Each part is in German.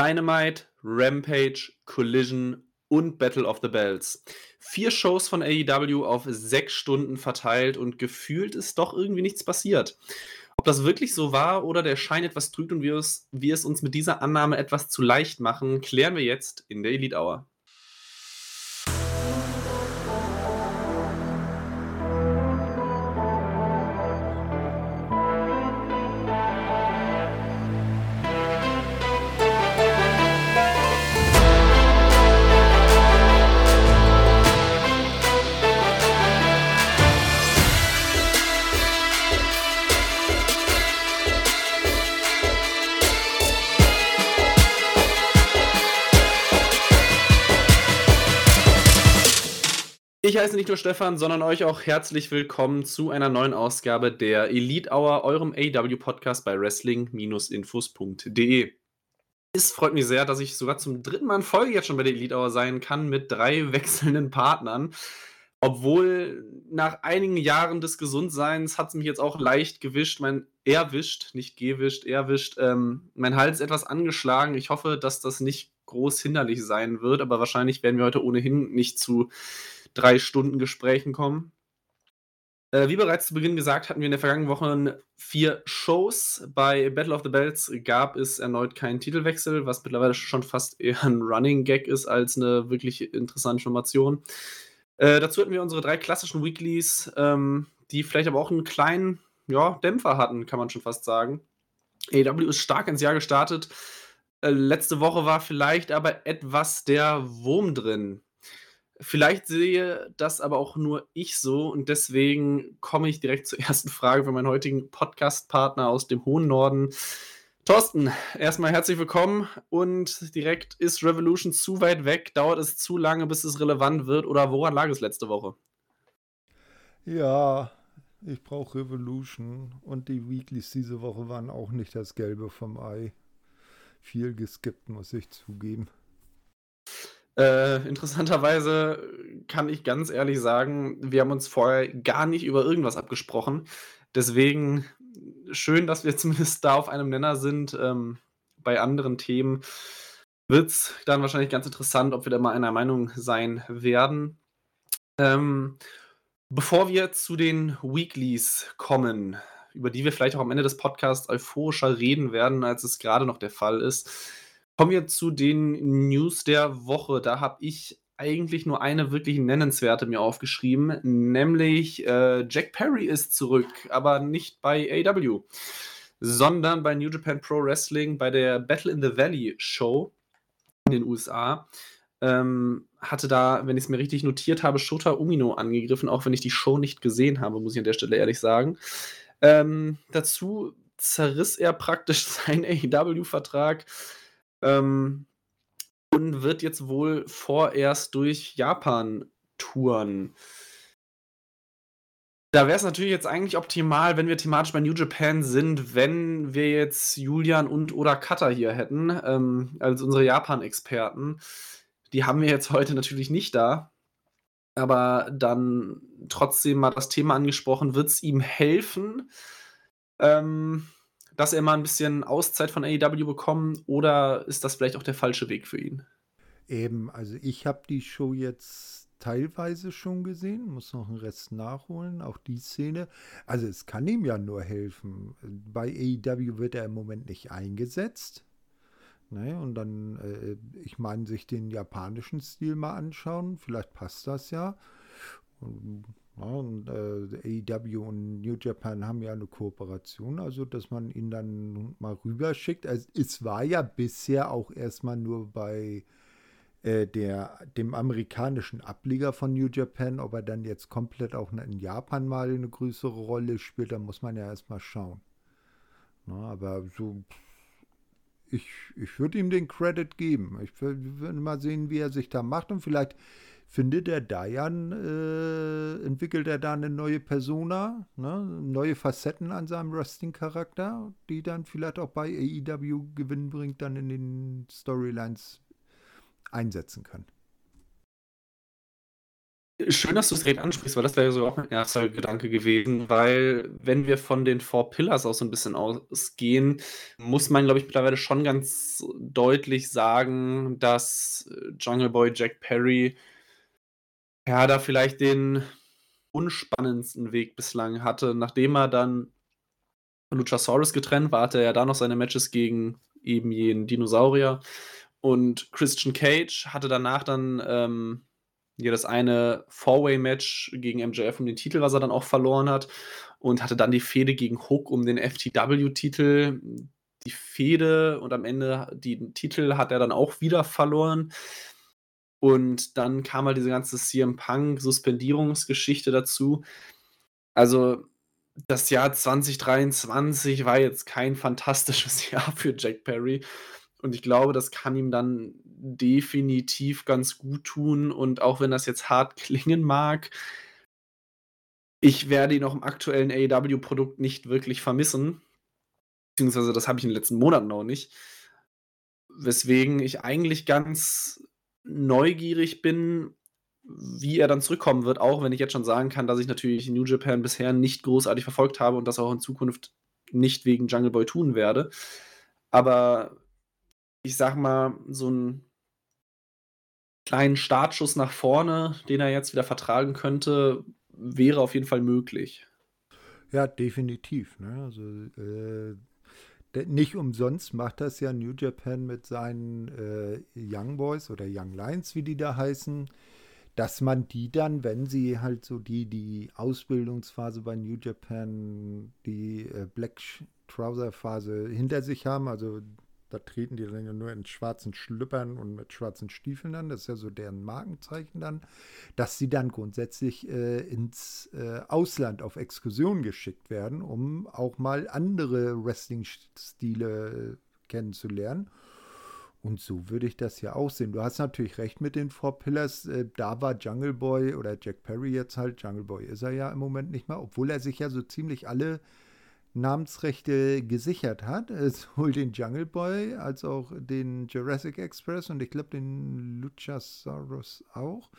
Dynamite, Rampage, Collision und Battle of the Bells. Vier Shows von AEW auf sechs Stunden verteilt und gefühlt ist doch irgendwie nichts passiert. Ob das wirklich so war oder der Schein etwas trügt und wir es, wir es uns mit dieser Annahme etwas zu leicht machen, klären wir jetzt in der Elite Hour. Nicht nur Stefan, sondern euch auch herzlich willkommen zu einer neuen Ausgabe der Elite Hour, eurem AW-Podcast bei Wrestling-Infos.de. Es freut mich sehr, dass ich sogar zum dritten Mal in Folge jetzt schon bei der Elite Hour sein kann mit drei wechselnden Partnern. Obwohl nach einigen Jahren des Gesundseins hat es mich jetzt auch leicht gewischt, mein erwischt, nicht gewischt, erwischt. Ähm, mein Hals ist etwas angeschlagen. Ich hoffe, dass das nicht groß hinderlich sein wird, aber wahrscheinlich werden wir heute ohnehin nicht zu drei Stunden Gesprächen kommen. Äh, wie bereits zu Beginn gesagt, hatten wir in der vergangenen Woche vier Shows. Bei Battle of the Bells gab es erneut keinen Titelwechsel, was mittlerweile schon fast eher ein Running Gag ist als eine wirklich interessante Information. Äh, dazu hatten wir unsere drei klassischen Weeklies, ähm, die vielleicht aber auch einen kleinen ja, Dämpfer hatten, kann man schon fast sagen. AW ist stark ins Jahr gestartet. Äh, letzte Woche war vielleicht aber etwas der Wurm drin. Vielleicht sehe das aber auch nur ich so und deswegen komme ich direkt zur ersten Frage für meinen heutigen Podcast-Partner aus dem hohen Norden. Thorsten, erstmal herzlich willkommen und direkt ist Revolution zu weit weg? Dauert es zu lange, bis es relevant wird oder woran lag es letzte Woche? Ja, ich brauche Revolution und die Weeklies diese Woche waren auch nicht das Gelbe vom Ei. Viel geskippt, muss ich zugeben. Äh, interessanterweise kann ich ganz ehrlich sagen, wir haben uns vorher gar nicht über irgendwas abgesprochen. Deswegen schön, dass wir zumindest da auf einem Nenner sind. Ähm, bei anderen Themen wird es dann wahrscheinlich ganz interessant, ob wir da mal einer Meinung sein werden. Ähm, bevor wir zu den Weeklies kommen, über die wir vielleicht auch am Ende des Podcasts euphorischer reden werden, als es gerade noch der Fall ist, Kommen wir zu den News der Woche. Da habe ich eigentlich nur eine wirklich nennenswerte mir aufgeschrieben, nämlich äh, Jack Perry ist zurück, aber nicht bei AW, sondern bei New Japan Pro Wrestling bei der Battle in the Valley Show in den USA. Ähm, hatte da, wenn ich es mir richtig notiert habe, Shota Umino angegriffen, auch wenn ich die Show nicht gesehen habe, muss ich an der Stelle ehrlich sagen. Ähm, dazu zerriss er praktisch seinen AEW-Vertrag ähm, und wird jetzt wohl vorerst durch Japan touren. Da wäre es natürlich jetzt eigentlich optimal, wenn wir thematisch bei New Japan sind, wenn wir jetzt Julian und oder Kata hier hätten, ähm, als unsere Japan-Experten. Die haben wir jetzt heute natürlich nicht da. Aber dann trotzdem mal das Thema angesprochen, wird es ihm helfen? Ähm, dass er mal ein bisschen Auszeit von AEW bekommen oder ist das vielleicht auch der falsche Weg für ihn? Eben, also ich habe die Show jetzt teilweise schon gesehen, muss noch einen Rest nachholen, auch die Szene. Also es kann ihm ja nur helfen. Bei AEW wird er im Moment nicht eingesetzt. Ne, und dann, äh, ich meine, sich den japanischen Stil mal anschauen, vielleicht passt das ja. Ja, und äh, AEW und New Japan haben ja eine Kooperation, also dass man ihn dann mal rüberschickt. Also, es war ja bisher auch erstmal nur bei äh, der, dem amerikanischen Ableger von New Japan, ob er dann jetzt komplett auch in Japan mal eine größere Rolle spielt, da muss man ja erstmal schauen. Na, aber so, ich, ich würde ihm den Credit geben. Ich würde mal sehen, wie er sich da macht und vielleicht findet er da ja, äh, entwickelt er da eine neue Persona, ne? neue Facetten an seinem Wrestling-Charakter, die dann vielleicht auch bei AEW Gewinn bringt, dann in den Storylines einsetzen können. Schön, dass du es direkt ansprichst, weil das wäre so auch mein erster Gedanke gewesen, weil wenn wir von den Four Pillars auch so ein bisschen ausgehen, muss man, glaube ich, mittlerweile schon ganz deutlich sagen, dass Jungle Boy Jack Perry ja da vielleicht den unspannendsten Weg bislang hatte. Nachdem er dann von Luchasaurus getrennt war, hatte er ja da noch seine Matches gegen eben jenen Dinosaurier. Und Christian Cage hatte danach dann ähm, ja das eine Four-Way-Match gegen MJF um den Titel, was er dann auch verloren hat. Und hatte dann die Fehde gegen Hook um den FTW-Titel. Die Fehde und am Ende den Titel hat er dann auch wieder verloren. Und dann kam halt diese ganze CM Punk-Suspendierungsgeschichte dazu. Also, das Jahr 2023 war jetzt kein fantastisches Jahr für Jack Perry. Und ich glaube, das kann ihm dann definitiv ganz gut tun. Und auch wenn das jetzt hart klingen mag, ich werde ihn auch im aktuellen AEW-Produkt nicht wirklich vermissen. Beziehungsweise das habe ich in den letzten Monaten auch nicht. Weswegen ich eigentlich ganz neugierig bin, wie er dann zurückkommen wird, auch wenn ich jetzt schon sagen kann, dass ich natürlich New Japan bisher nicht großartig verfolgt habe und das auch in Zukunft nicht wegen Jungle Boy tun werde. Aber ich sag mal, so einen kleinen Startschuss nach vorne, den er jetzt wieder vertragen könnte, wäre auf jeden Fall möglich. Ja, definitiv. Ne? Also äh, nicht umsonst macht das ja New Japan mit seinen äh, Young Boys oder Young Lions, wie die da heißen, dass man die dann, wenn sie halt so die, die Ausbildungsphase bei New Japan, die äh, Black Trouser Phase hinter sich haben, also da treten die dann ja nur in schwarzen Schlüppern und mit schwarzen Stiefeln an. Das ist ja so deren Markenzeichen dann. Dass sie dann grundsätzlich äh, ins äh, Ausland auf Exkursion geschickt werden, um auch mal andere Wrestling-Stile äh, kennenzulernen. Und so würde ich das ja auch sehen. Du hast natürlich recht mit den Four Pillars. Äh, da war Jungle Boy oder Jack Perry jetzt halt. Jungle Boy ist er ja im Moment nicht mehr, obwohl er sich ja so ziemlich alle Namensrechte gesichert hat. Sowohl den Jungle Boy als auch den Jurassic Express und ich glaube den Luchasaurus auch.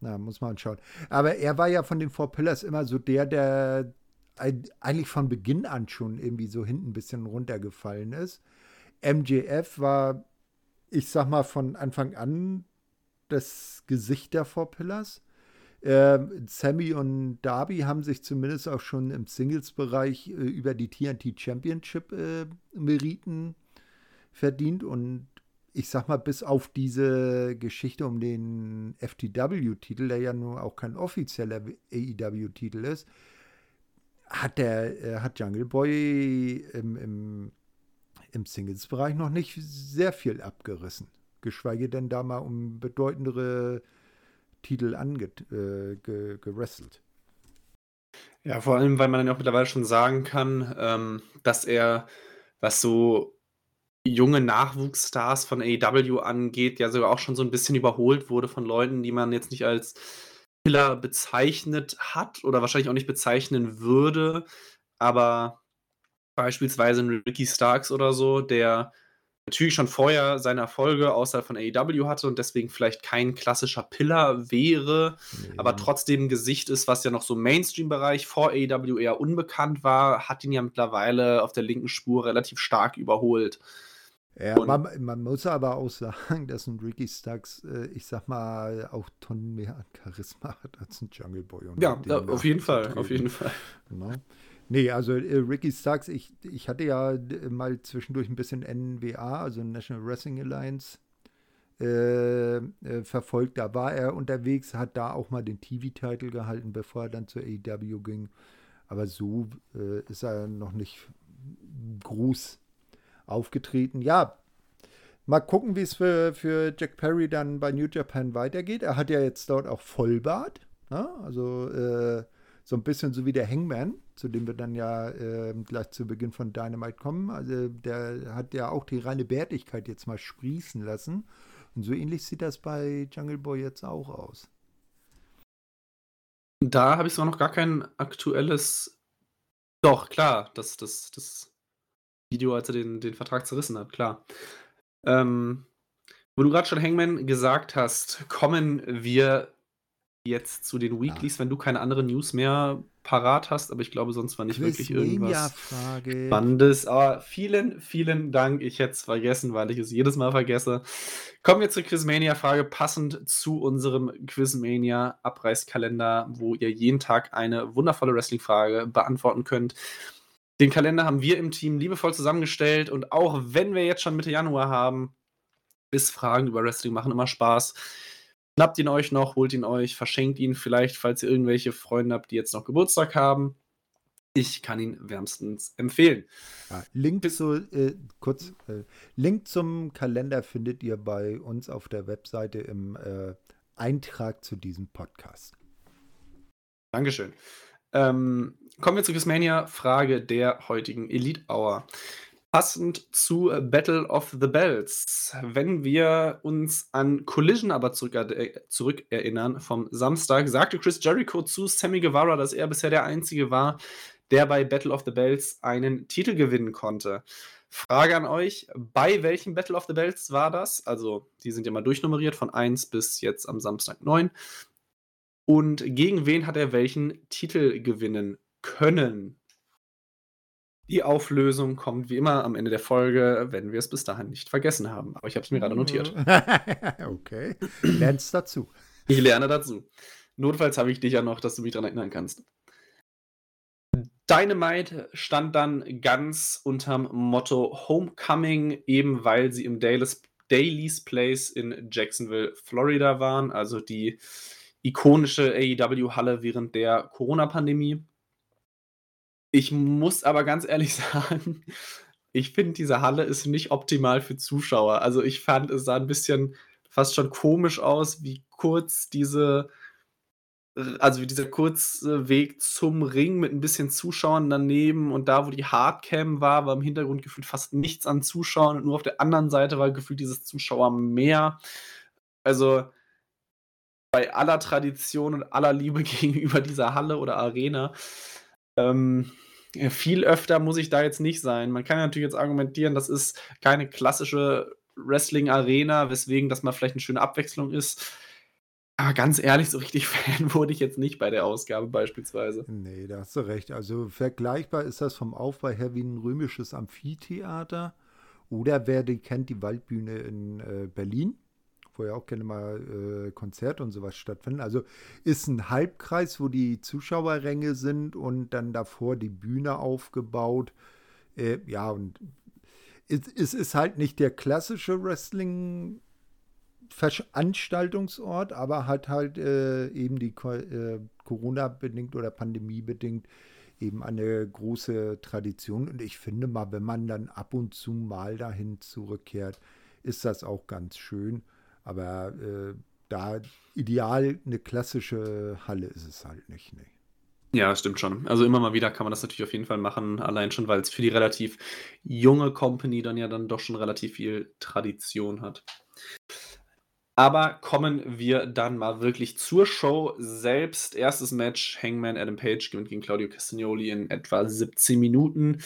Na, muss man schauen. Aber er war ja von den Four Pillars immer so der, der eigentlich von Beginn an schon irgendwie so hinten ein bisschen runtergefallen ist. MJF war, ich sag mal, von Anfang an das Gesicht der Four Pillars. Ähm, Sammy und Darby haben sich zumindest auch schon im Singles-Bereich äh, über die TNT Championship äh, Meriten verdient und ich sag mal, bis auf diese Geschichte um den FTW-Titel, der ja nur auch kein offizieller AEW-Titel ist, hat der, äh, hat Jungle Boy im, im, im Singles-Bereich noch nicht sehr viel abgerissen. Geschweige denn da mal um bedeutendere Titel angewrestelt. Äh, ja, vor allem, weil man dann auch mittlerweile schon sagen kann, ähm, dass er, was so junge Nachwuchsstars von AEW angeht, ja sogar auch schon so ein bisschen überholt wurde von Leuten, die man jetzt nicht als Killer bezeichnet hat oder wahrscheinlich auch nicht bezeichnen würde, aber beispielsweise ein Ricky Starks oder so, der natürlich schon vorher seine Erfolge außerhalb von AEW hatte und deswegen vielleicht kein klassischer Pillar wäre, ja. aber trotzdem ein Gesicht ist, was ja noch so Mainstream-Bereich vor AEW eher unbekannt war, hat ihn ja mittlerweile auf der linken Spur relativ stark überholt. Ja, man, man, muss aber auch sagen, dass ein Ricky Starks, äh, ich sag mal, auch Tonnen mehr an Charisma hat als ein Jungle Boy. ja, auf jeden Fall, auf jeden Fall. Genau. Nee, also äh, Ricky Starks, ich, ich hatte ja mal zwischendurch ein bisschen NWA, also National Wrestling Alliance, äh, äh, verfolgt. Da war er unterwegs, hat da auch mal den TV-Titel gehalten, bevor er dann zur AEW ging. Aber so äh, ist er noch nicht groß aufgetreten. Ja, mal gucken, wie es für, für Jack Perry dann bei New Japan weitergeht. Er hat ja jetzt dort auch Vollbart. Ne? Also äh, so ein bisschen so wie der Hangman, zu dem wir dann ja äh, gleich zu Beginn von Dynamite kommen. Also der hat ja auch die reine Bärtigkeit jetzt mal sprießen lassen. Und so ähnlich sieht das bei Jungle Boy jetzt auch aus. Da habe ich zwar noch gar kein aktuelles. Doch, klar, das, das, das Video, als er den, den Vertrag zerrissen hat, klar. Ähm, wo du gerade schon Hangman gesagt hast, kommen wir jetzt zu den Weeklies, ja. wenn du keine anderen News mehr parat hast, aber ich glaube, sonst war nicht wirklich irgendwas. Spannendes. Aber vielen, vielen Dank. Ich hätte es vergessen, weil ich es jedes Mal vergesse. Kommen wir zur Quizmania-Frage, passend zu unserem Quizmania-Abreißkalender, wo ihr jeden Tag eine wundervolle Wrestling-Frage beantworten könnt. Den Kalender haben wir im Team liebevoll zusammengestellt und auch wenn wir jetzt schon Mitte Januar haben, ist Fragen über Wrestling machen immer Spaß. Schnappt ihn euch noch, holt ihn euch, verschenkt ihn vielleicht, falls ihr irgendwelche Freunde habt, die jetzt noch Geburtstag haben. Ich kann ihn wärmstens empfehlen. Ja, Link, zu, äh, kurz, äh, Link zum Kalender findet ihr bei uns auf der Webseite im äh, Eintrag zu diesem Podcast. Dankeschön. Ähm, kommen wir zur Quizmania-Frage der heutigen Elite Hour passend zu äh, Battle of the Bells. Wenn wir uns an Collision aber äh, zurückerinnern vom Samstag, sagte Chris Jericho zu Sammy Guevara, dass er bisher der Einzige war, der bei Battle of the Bells einen Titel gewinnen konnte. Frage an euch, bei welchem Battle of the Bells war das? Also, die sind ja mal durchnummeriert von 1 bis jetzt am Samstag 9. Und gegen wen hat er welchen Titel gewinnen können? Die Auflösung kommt wie immer am Ende der Folge, wenn wir es bis dahin nicht vergessen haben. Aber ich habe es mir gerade notiert. okay. Lernst dazu. Ich lerne dazu. Notfalls habe ich dich ja noch, dass du mich daran erinnern kannst. Dynamite stand dann ganz unterm Motto Homecoming, eben weil sie im Daily's, Daily's Place in Jacksonville, Florida waren, also die ikonische AEW-Halle während der Corona-Pandemie. Ich muss aber ganz ehrlich sagen, ich finde, diese Halle ist nicht optimal für Zuschauer. Also ich fand, es sah ein bisschen fast schon komisch aus, wie kurz diese, also wie dieser kurze Weg zum Ring mit ein bisschen Zuschauern daneben und da, wo die Hardcam war, war im Hintergrund gefühlt fast nichts an Zuschauern und nur auf der anderen Seite war gefühlt dieses Zuschauer mehr. Also bei aller Tradition und aller Liebe gegenüber dieser Halle oder Arena ähm, viel öfter muss ich da jetzt nicht sein. Man kann natürlich jetzt argumentieren, das ist keine klassische Wrestling-Arena, weswegen das mal vielleicht eine schöne Abwechslung ist. Aber ganz ehrlich, so richtig Fan wurde ich jetzt nicht bei der Ausgabe beispielsweise. Nee, da hast du recht. Also vergleichbar ist das vom Aufbau her wie ein römisches Amphitheater. Oder wer die kennt, die Waldbühne in äh, Berlin wo ja auch gerne mal äh, Konzerte und sowas stattfinden. Also ist ein Halbkreis, wo die Zuschauerränge sind und dann davor die Bühne aufgebaut. Äh, ja, und es, es, ist halt nicht der klassische Wrestling- Veranstaltungsort, aber hat halt äh, eben die äh, Corona-bedingt oder Pandemie-bedingt eben eine große Tradition. Und ich finde mal, wenn man dann ab und zu mal dahin zurückkehrt, ist das auch ganz schön. Aber äh, da ideal eine klassische Halle ist es halt nicht. Nee. Ja, stimmt schon. Also immer mal wieder kann man das natürlich auf jeden Fall machen, allein schon, weil es für die relativ junge Company dann ja dann doch schon relativ viel Tradition hat. Aber kommen wir dann mal wirklich zur Show selbst. Erstes Match: Hangman Adam Page gewinnt gegen Claudio Castagnoli in etwa 17 Minuten.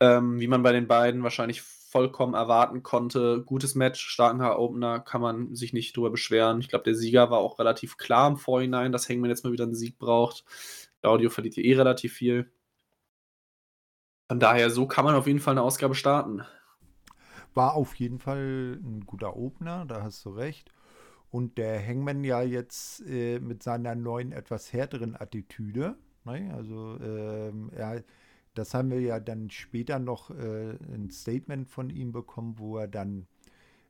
Ähm, wie man bei den beiden wahrscheinlich vollkommen erwarten konnte. Gutes Match, starker Opener, kann man sich nicht drüber beschweren. Ich glaube, der Sieger war auch relativ klar im Vorhinein, dass Hangman jetzt mal wieder einen Sieg braucht. Claudio verliert hier eh relativ viel. Von daher, so kann man auf jeden Fall eine Ausgabe starten. War auf jeden Fall ein guter Opener, da hast du recht. Und der Hangman ja jetzt äh, mit seiner neuen, etwas härteren Attitüde, ne? also ähm, er das haben wir ja dann später noch äh, ein Statement von ihm bekommen, wo er dann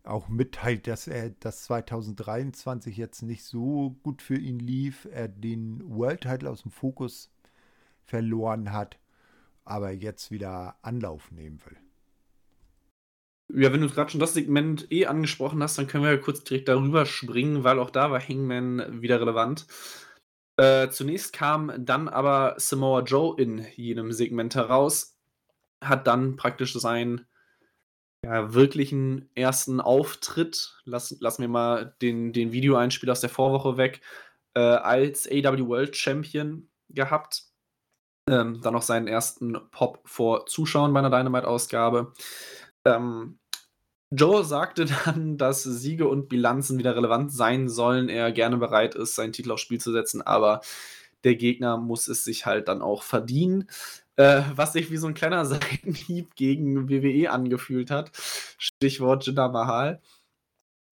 auch mitteilt, dass er das 2023 jetzt nicht so gut für ihn lief, er den World Title aus dem Fokus verloren hat, aber jetzt wieder Anlauf nehmen will. Ja, wenn du gerade schon das Segment eh angesprochen hast, dann können wir ja kurz direkt darüber springen, weil auch da war Hangman wieder relevant. Äh, zunächst kam dann aber Samoa Joe in jenem Segment heraus, hat dann praktisch seinen ja, wirklichen ersten Auftritt, lass, lassen wir mal den, den Videoeinspiel aus der Vorwoche weg, äh, als AW World Champion gehabt. Ähm, dann noch seinen ersten Pop vor Zuschauern bei einer Dynamite-Ausgabe. Ähm, Joe sagte dann, dass Siege und Bilanzen wieder relevant sein sollen. Er gerne bereit ist, seinen Titel aufs Spiel zu setzen, aber der Gegner muss es sich halt dann auch verdienen. Äh, was sich wie so ein kleiner Seitenhieb gegen WWE angefühlt hat. Stichwort Jinder Mahal.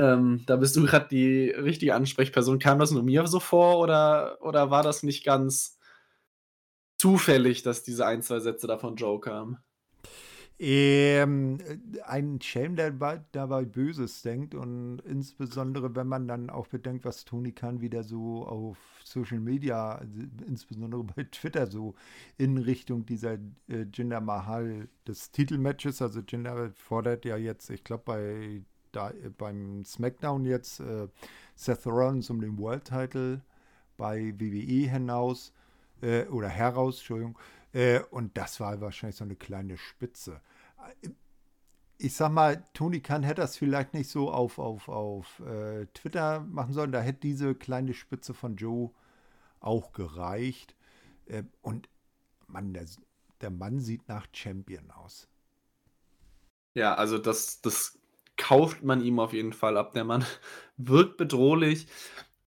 Ähm, da bist du gerade die richtige Ansprechperson. Kam das nur mir so vor oder, oder war das nicht ganz zufällig, dass diese ein, zwei Sätze da von Joe kamen? Ähm, ein Schelm, der dabei Böses denkt und insbesondere, wenn man dann auch bedenkt, was Tony Khan wieder so auf Social Media, also insbesondere bei Twitter, so in Richtung dieser äh, Jinder Mahal des Titelmatches, also Jinder fordert ja jetzt, ich glaube, bei da, beim SmackDown jetzt äh, Seth Rollins um den World Title bei WWE hinaus äh, oder heraus, Entschuldigung. Äh, und das war wahrscheinlich so eine kleine Spitze ich sag mal, Tony Khan hätte das vielleicht nicht so auf, auf, auf äh, Twitter machen sollen. Da hätte diese kleine Spitze von Joe auch gereicht. Äh, und Mann, der, der Mann sieht nach Champion aus. Ja, also das, das kauft man ihm auf jeden Fall ab. Der Mann wirkt bedrohlich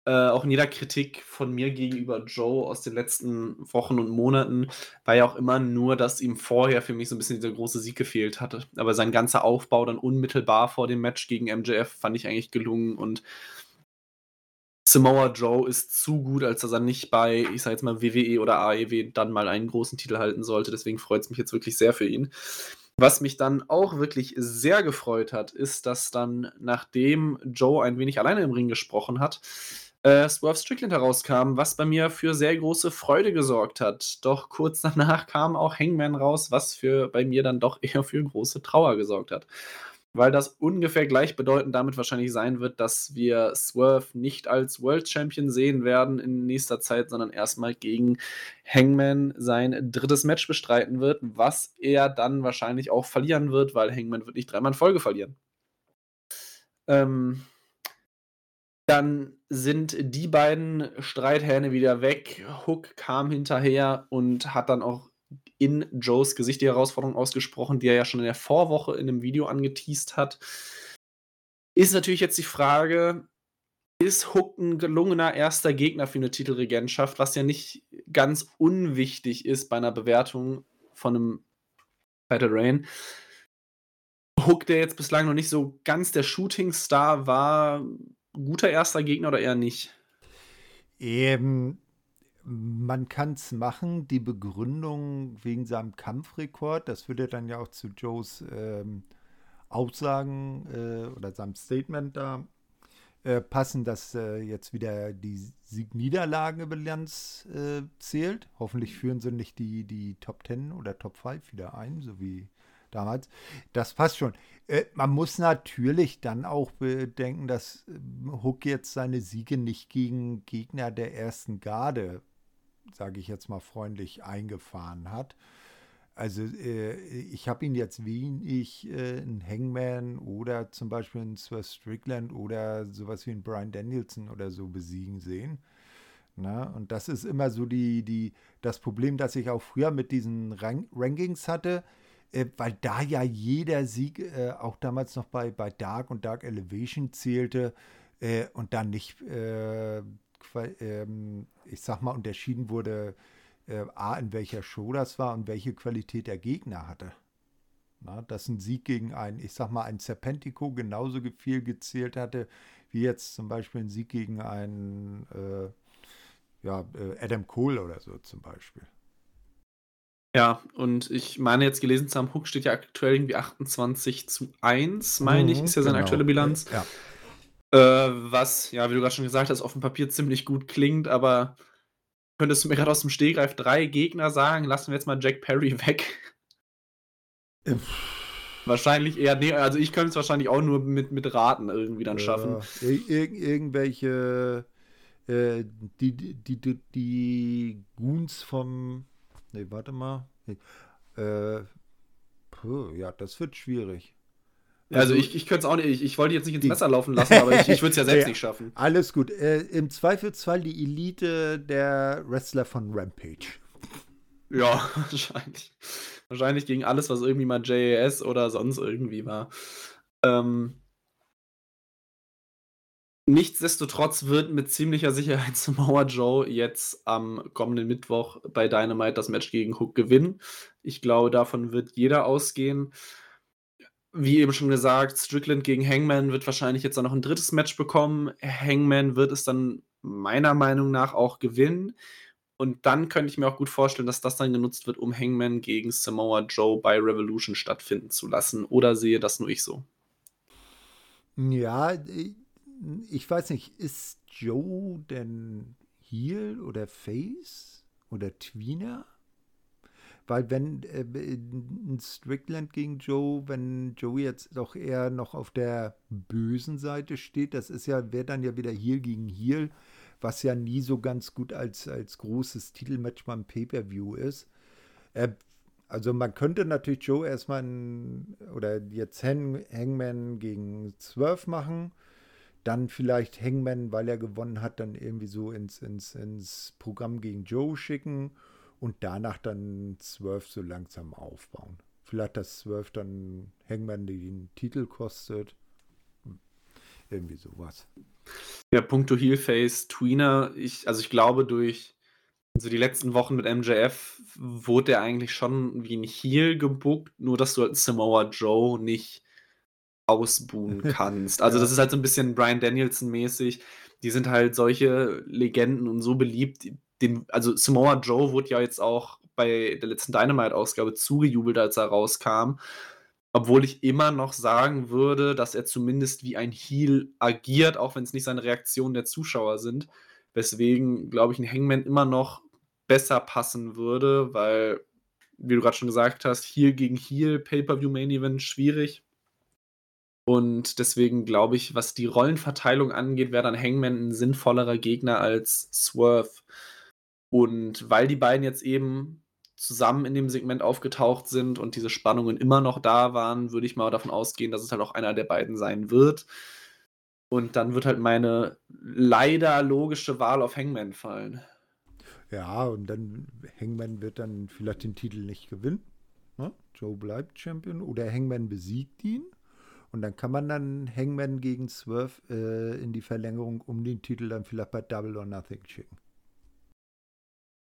äh, auch in jeder Kritik von mir gegenüber Joe aus den letzten Wochen und Monaten war ja auch immer nur, dass ihm vorher für mich so ein bisschen dieser große Sieg gefehlt hatte. Aber sein ganzer Aufbau dann unmittelbar vor dem Match gegen MJF fand ich eigentlich gelungen und Samoa Joe ist zu gut, als dass er nicht bei, ich sag jetzt mal, WWE oder AEW dann mal einen großen Titel halten sollte. Deswegen freut es mich jetzt wirklich sehr für ihn. Was mich dann auch wirklich sehr gefreut hat, ist, dass dann, nachdem Joe ein wenig alleine im Ring gesprochen hat, äh, Swerve Strickland herauskam, was bei mir für sehr große Freude gesorgt hat. Doch kurz danach kam auch Hangman raus, was für bei mir dann doch eher für große Trauer gesorgt hat. Weil das ungefähr gleichbedeutend damit wahrscheinlich sein wird, dass wir Swerve nicht als World Champion sehen werden in nächster Zeit, sondern erstmal gegen Hangman sein drittes Match bestreiten wird, was er dann wahrscheinlich auch verlieren wird, weil Hangman wird nicht dreimal in Folge verlieren. Ähm, dann sind die beiden Streithähne wieder weg. Hook kam hinterher und hat dann auch in Joes Gesicht die Herausforderung ausgesprochen, die er ja schon in der Vorwoche in einem Video angeteased hat. Ist natürlich jetzt die Frage, ist Hook ein gelungener erster Gegner für eine Titelregentschaft, was ja nicht ganz unwichtig ist bei einer Bewertung von einem Battle Rain. Hook, der jetzt bislang noch nicht so ganz der Shooting-Star war, guter erster Gegner oder eher nicht? Eben, man kann es machen. Die Begründung wegen seinem Kampfrekord, das würde dann ja auch zu Joes ähm, Aussagen äh, oder seinem Statement da äh, passen, dass äh, jetzt wieder die Sieg-Niederlagen-Bilanz äh, zählt. Hoffentlich führen sie nicht die, die Top 10 oder Top 5 wieder ein, so wie damals. Das passt schon. Äh, man muss natürlich dann auch bedenken, dass äh, Hook jetzt seine Siege nicht gegen Gegner der ersten Garde, sage ich jetzt mal freundlich, eingefahren hat. Also äh, ich habe ihn jetzt wenig äh, in Hangman oder zum Beispiel in Sir Strickland oder sowas wie in Brian Danielson oder so besiegen sehen. Na, und das ist immer so die, die, das Problem, das ich auch früher mit diesen Rank Rankings hatte äh, weil da ja jeder Sieg äh, auch damals noch bei, bei Dark und Dark Elevation zählte äh, und dann nicht, äh, ähm, ich sag mal, unterschieden wurde, äh, A, in welcher Show das war und welche Qualität der Gegner hatte. Na, dass ein Sieg gegen einen, ich sag mal, ein Serpentico genauso viel gezählt hatte, wie jetzt zum Beispiel ein Sieg gegen einen äh, ja, Adam Cole oder so zum Beispiel. Ja, und ich meine jetzt gelesen zu haben, Hook steht ja aktuell irgendwie 28 zu 1, meine ich, mhm, ist ja seine genau. aktuelle Bilanz. Ja. Äh, was, ja, wie du gerade schon gesagt hast, auf dem Papier ziemlich gut klingt, aber könntest du mir gerade aus dem Stehgreif drei Gegner sagen? Lassen wir jetzt mal Jack Perry weg. Äh, wahrscheinlich eher, nee, also ich könnte es wahrscheinlich auch nur mit, mit Raten irgendwie dann schaffen. Ir irgendwelche, äh, die, die, die, die Goons vom Nee, warte mal. Äh, puh, ja, das wird schwierig. Also, also ich, ich könnte es auch nicht, ich, ich wollte jetzt nicht ins Messer laufen lassen, aber ich, ich würde es ja selbst ja, nicht schaffen. Alles gut. Äh, Im Zweifelsfall die Elite der Wrestler von Rampage. Ja, wahrscheinlich. Wahrscheinlich gegen alles, was irgendwie mal JAS oder sonst irgendwie war. Ähm, nichtsdestotrotz wird mit ziemlicher Sicherheit Samoa Joe jetzt am kommenden Mittwoch bei Dynamite das Match gegen Hook gewinnen. Ich glaube, davon wird jeder ausgehen. Wie eben schon gesagt, Strickland gegen Hangman wird wahrscheinlich jetzt auch noch ein drittes Match bekommen. Hangman wird es dann meiner Meinung nach auch gewinnen. Und dann könnte ich mir auch gut vorstellen, dass das dann genutzt wird, um Hangman gegen Samoa Joe bei Revolution stattfinden zu lassen. Oder sehe das nur ich so? Ja, ich weiß nicht, ist Joe denn Heel oder Face oder Tweener? Weil wenn äh, Strickland gegen Joe, wenn Joe jetzt doch eher noch auf der bösen Seite steht, das ist ja, wäre dann ja wieder Heel gegen Heel, was ja nie so ganz gut als, als großes Titelmatch beim Pay-Per-View ist. Äh, also man könnte natürlich Joe erstmal ein, oder jetzt Hang, Hangman gegen 12 machen. Dann vielleicht Hangman, weil er gewonnen hat, dann irgendwie so ins, ins, ins Programm gegen Joe schicken und danach dann 12 so langsam aufbauen. Vielleicht, dass 12 dann Hangman den Titel kostet. Irgendwie sowas. Ja, punkto Heelface, Tweener, ich, also ich glaube, durch so die letzten Wochen mit MJF wurde er eigentlich schon wie ein Heel gebuckt, nur dass du als Samoa Joe nicht ausbuhen kannst. Also, ja. das ist halt so ein bisschen Brian Danielson-mäßig. Die sind halt solche Legenden und so beliebt. Den, also, Samoa Joe wurde ja jetzt auch bei der letzten Dynamite-Ausgabe zugejubelt, als er rauskam. Obwohl ich immer noch sagen würde, dass er zumindest wie ein Heel agiert, auch wenn es nicht seine Reaktionen der Zuschauer sind. Weswegen, glaube ich, ein Hangman immer noch besser passen würde, weil, wie du gerade schon gesagt hast, Heel gegen Heel, Pay-Per-View Main Event schwierig. Und deswegen glaube ich, was die Rollenverteilung angeht, wäre dann Hangman ein sinnvollerer Gegner als Swerve. Und weil die beiden jetzt eben zusammen in dem Segment aufgetaucht sind und diese Spannungen immer noch da waren, würde ich mal davon ausgehen, dass es halt auch einer der beiden sein wird. Und dann wird halt meine leider logische Wahl auf Hangman fallen. Ja, und dann Hangman wird dann vielleicht den Titel nicht gewinnen. Ne? Joe bleibt Champion oder Hangman besiegt ihn. Und dann kann man dann Hangman gegen Swerve äh, in die Verlängerung um den Titel dann vielleicht bei Double or Nothing schicken.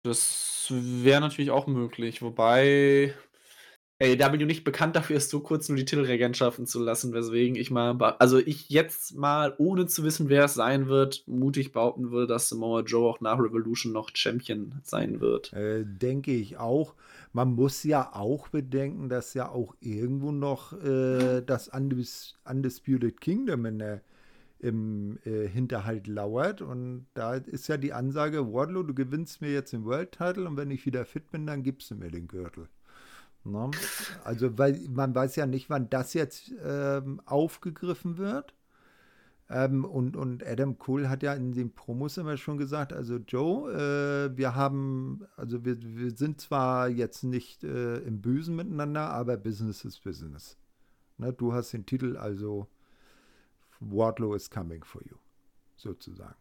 Das wäre natürlich auch möglich, wobei AEW nicht bekannt dafür ist, so kurz nur die Titelregentschaften zu lassen, weswegen ich mal, also ich jetzt mal, ohne zu wissen, wer es sein wird, mutig behaupten würde, dass Samoa Joe auch nach Revolution noch Champion sein wird. Äh, denke ich auch. Man muss ja auch bedenken, dass ja auch irgendwo noch äh, das Undis Undisputed Kingdom in der im äh, Hinterhalt lauert. Und da ist ja die Ansage, Wardlow, du gewinnst mir jetzt den World Title und wenn ich wieder fit bin, dann gibst du mir den Gürtel. Na? Also, weil man weiß ja nicht, wann das jetzt ähm, aufgegriffen wird. Ähm, und, und Adam Cole hat ja in den Promos immer schon gesagt, also Joe, äh, wir haben, also wir, wir sind zwar jetzt nicht äh, im Bösen miteinander, aber Business is Business. Ne, du hast den Titel, also Wardlow is coming for you, sozusagen.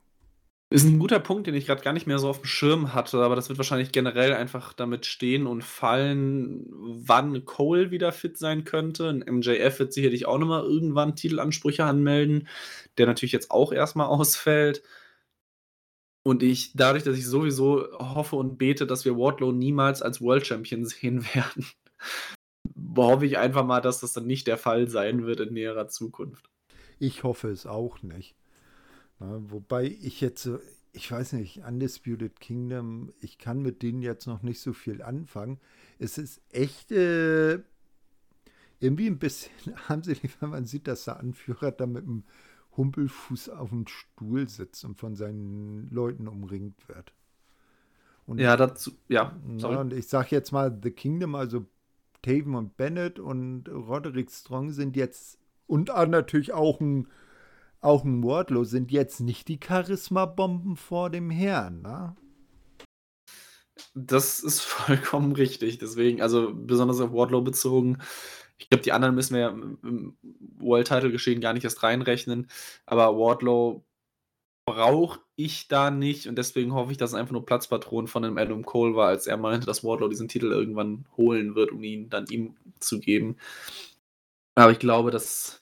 Ist ein guter Punkt, den ich gerade gar nicht mehr so auf dem Schirm hatte, aber das wird wahrscheinlich generell einfach damit stehen und fallen, wann Cole wieder fit sein könnte. Ein MJF wird sicherlich auch noch mal irgendwann Titelansprüche anmelden, der natürlich jetzt auch erstmal ausfällt. Und ich dadurch, dass ich sowieso hoffe und bete, dass wir Wardlow niemals als World Champion sehen werden, hoffe ich einfach mal, dass das dann nicht der Fall sein wird in näherer Zukunft. Ich hoffe es auch nicht. Na, wobei ich jetzt, ich weiß nicht, Undisputed Kingdom, ich kann mit denen jetzt noch nicht so viel anfangen. Es ist echt äh, irgendwie ein bisschen armselig, wenn man sieht, dass der Anführer da mit einem Humpelfuß auf dem Stuhl sitzt und von seinen Leuten umringt wird. Und, ja, dazu, ja. Na, und ich sage jetzt mal, The Kingdom, also Taven und Bennett und Roderick Strong sind jetzt und natürlich auch ein, auch ein Wardlow sind jetzt nicht die Charisma-Bomben vor dem Herrn, ne? Das ist vollkommen richtig. Deswegen, also besonders auf Wardlow bezogen. Ich glaube, die anderen müssen wir im World-Title-Geschehen gar nicht erst reinrechnen. Aber Wardlow brauche ich da nicht und deswegen hoffe ich, dass es einfach nur Platzpatron von dem Adam Cole war, als er meinte, dass Wardlow diesen Titel irgendwann holen wird, um ihn dann ihm zu geben. Aber ich glaube, dass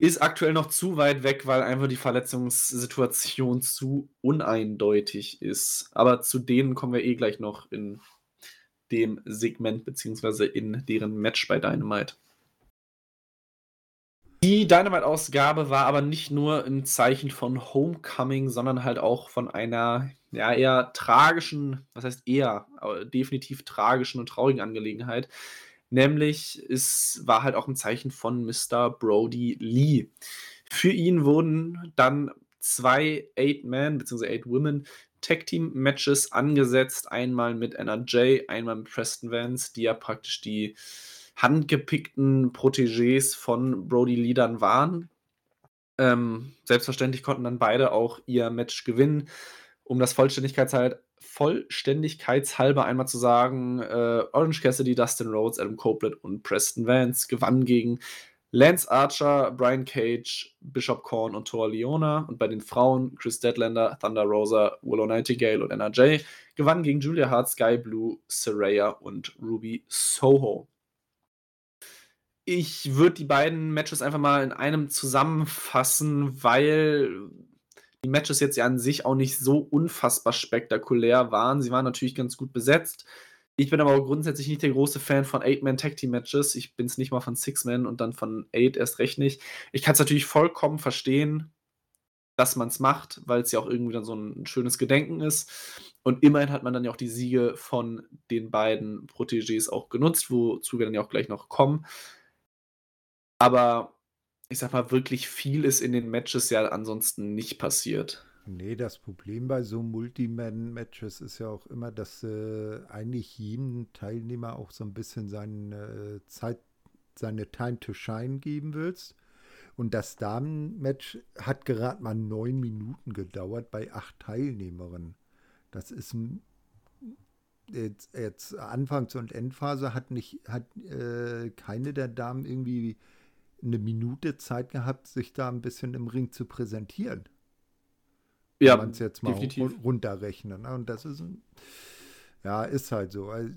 ist aktuell noch zu weit weg, weil einfach die Verletzungssituation zu uneindeutig ist. Aber zu denen kommen wir eh gleich noch in dem Segment beziehungsweise in deren Match bei Dynamite. Die Dynamite-Ausgabe war aber nicht nur im Zeichen von Homecoming, sondern halt auch von einer ja, eher tragischen, was heißt eher, aber definitiv tragischen und traurigen Angelegenheit. Nämlich es war halt auch ein Zeichen von Mr. Brody Lee. Für ihn wurden dann zwei Eight-Man bzw. Eight-Women Tag-Team-Matches angesetzt. Einmal mit NRJ, einmal mit Preston Vance, die ja praktisch die handgepickten Protégés von Brody Lee dann waren. Ähm, selbstverständlich konnten dann beide auch ihr Match gewinnen. Um das Vollständigkeitshalber, Vollständigkeitshalber einmal zu sagen, äh, Orange Cassidy, Dustin Rhodes, Adam Copeland und Preston Vance gewannen gegen Lance Archer, Brian Cage, Bishop Korn und Thor Leona. Und bei den Frauen Chris Deadlander, Thunder Rosa, Willow Nightingale und NRJ gewannen gegen Julia Hart, Sky Blue, Saraya und Ruby Soho. Ich würde die beiden Matches einfach mal in einem zusammenfassen, weil die Matches jetzt ja an sich auch nicht so unfassbar spektakulär waren. Sie waren natürlich ganz gut besetzt. Ich bin aber auch grundsätzlich nicht der große Fan von Eight-Man-Tag-Team-Matches. Ich bin es nicht mal von Six-Man und dann von Eight erst recht nicht. Ich kann es natürlich vollkommen verstehen, dass man es macht, weil es ja auch irgendwie dann so ein schönes Gedenken ist. Und immerhin hat man dann ja auch die Siege von den beiden Protégés auch genutzt, wozu wir dann ja auch gleich noch kommen. Aber ich sag mal, wirklich viel ist in den Matches ja ansonsten nicht passiert. Nee, das Problem bei so Multiman-Matches ist ja auch immer, dass äh, eigentlich jedem Teilnehmer auch so ein bisschen seine Zeit, seine Time to Shine geben willst. Und das Damen-Match hat gerade mal neun Minuten gedauert bei acht Teilnehmerinnen. Das ist jetzt, jetzt Anfangs- und Endphase hat nicht, hat äh, keine der Damen irgendwie eine Minute Zeit gehabt, sich da ein bisschen im Ring zu präsentieren. Ja, man es jetzt mal definitiv. runterrechnen. Ne? Und das ist, ja, ist halt so. Also,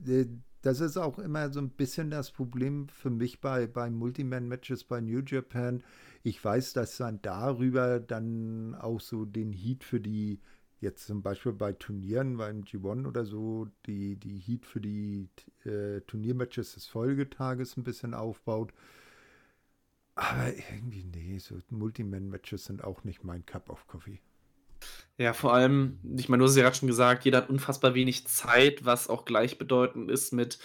das ist auch immer so ein bisschen das Problem für mich bei, bei Multiman-Matches bei New Japan. Ich weiß, dass dann darüber dann auch so den Heat für die, jetzt zum Beispiel bei Turnieren, beim G1 oder so, die, die Heat für die äh, Turniermatches des Folgetages ein bisschen aufbaut. Aber irgendwie, nee, so Multiman-Matches sind auch nicht mein Cup of Coffee. Ja, vor allem, ich meine, du hast es ja gerade schon gesagt, jeder hat unfassbar wenig Zeit, was auch gleichbedeutend ist mit,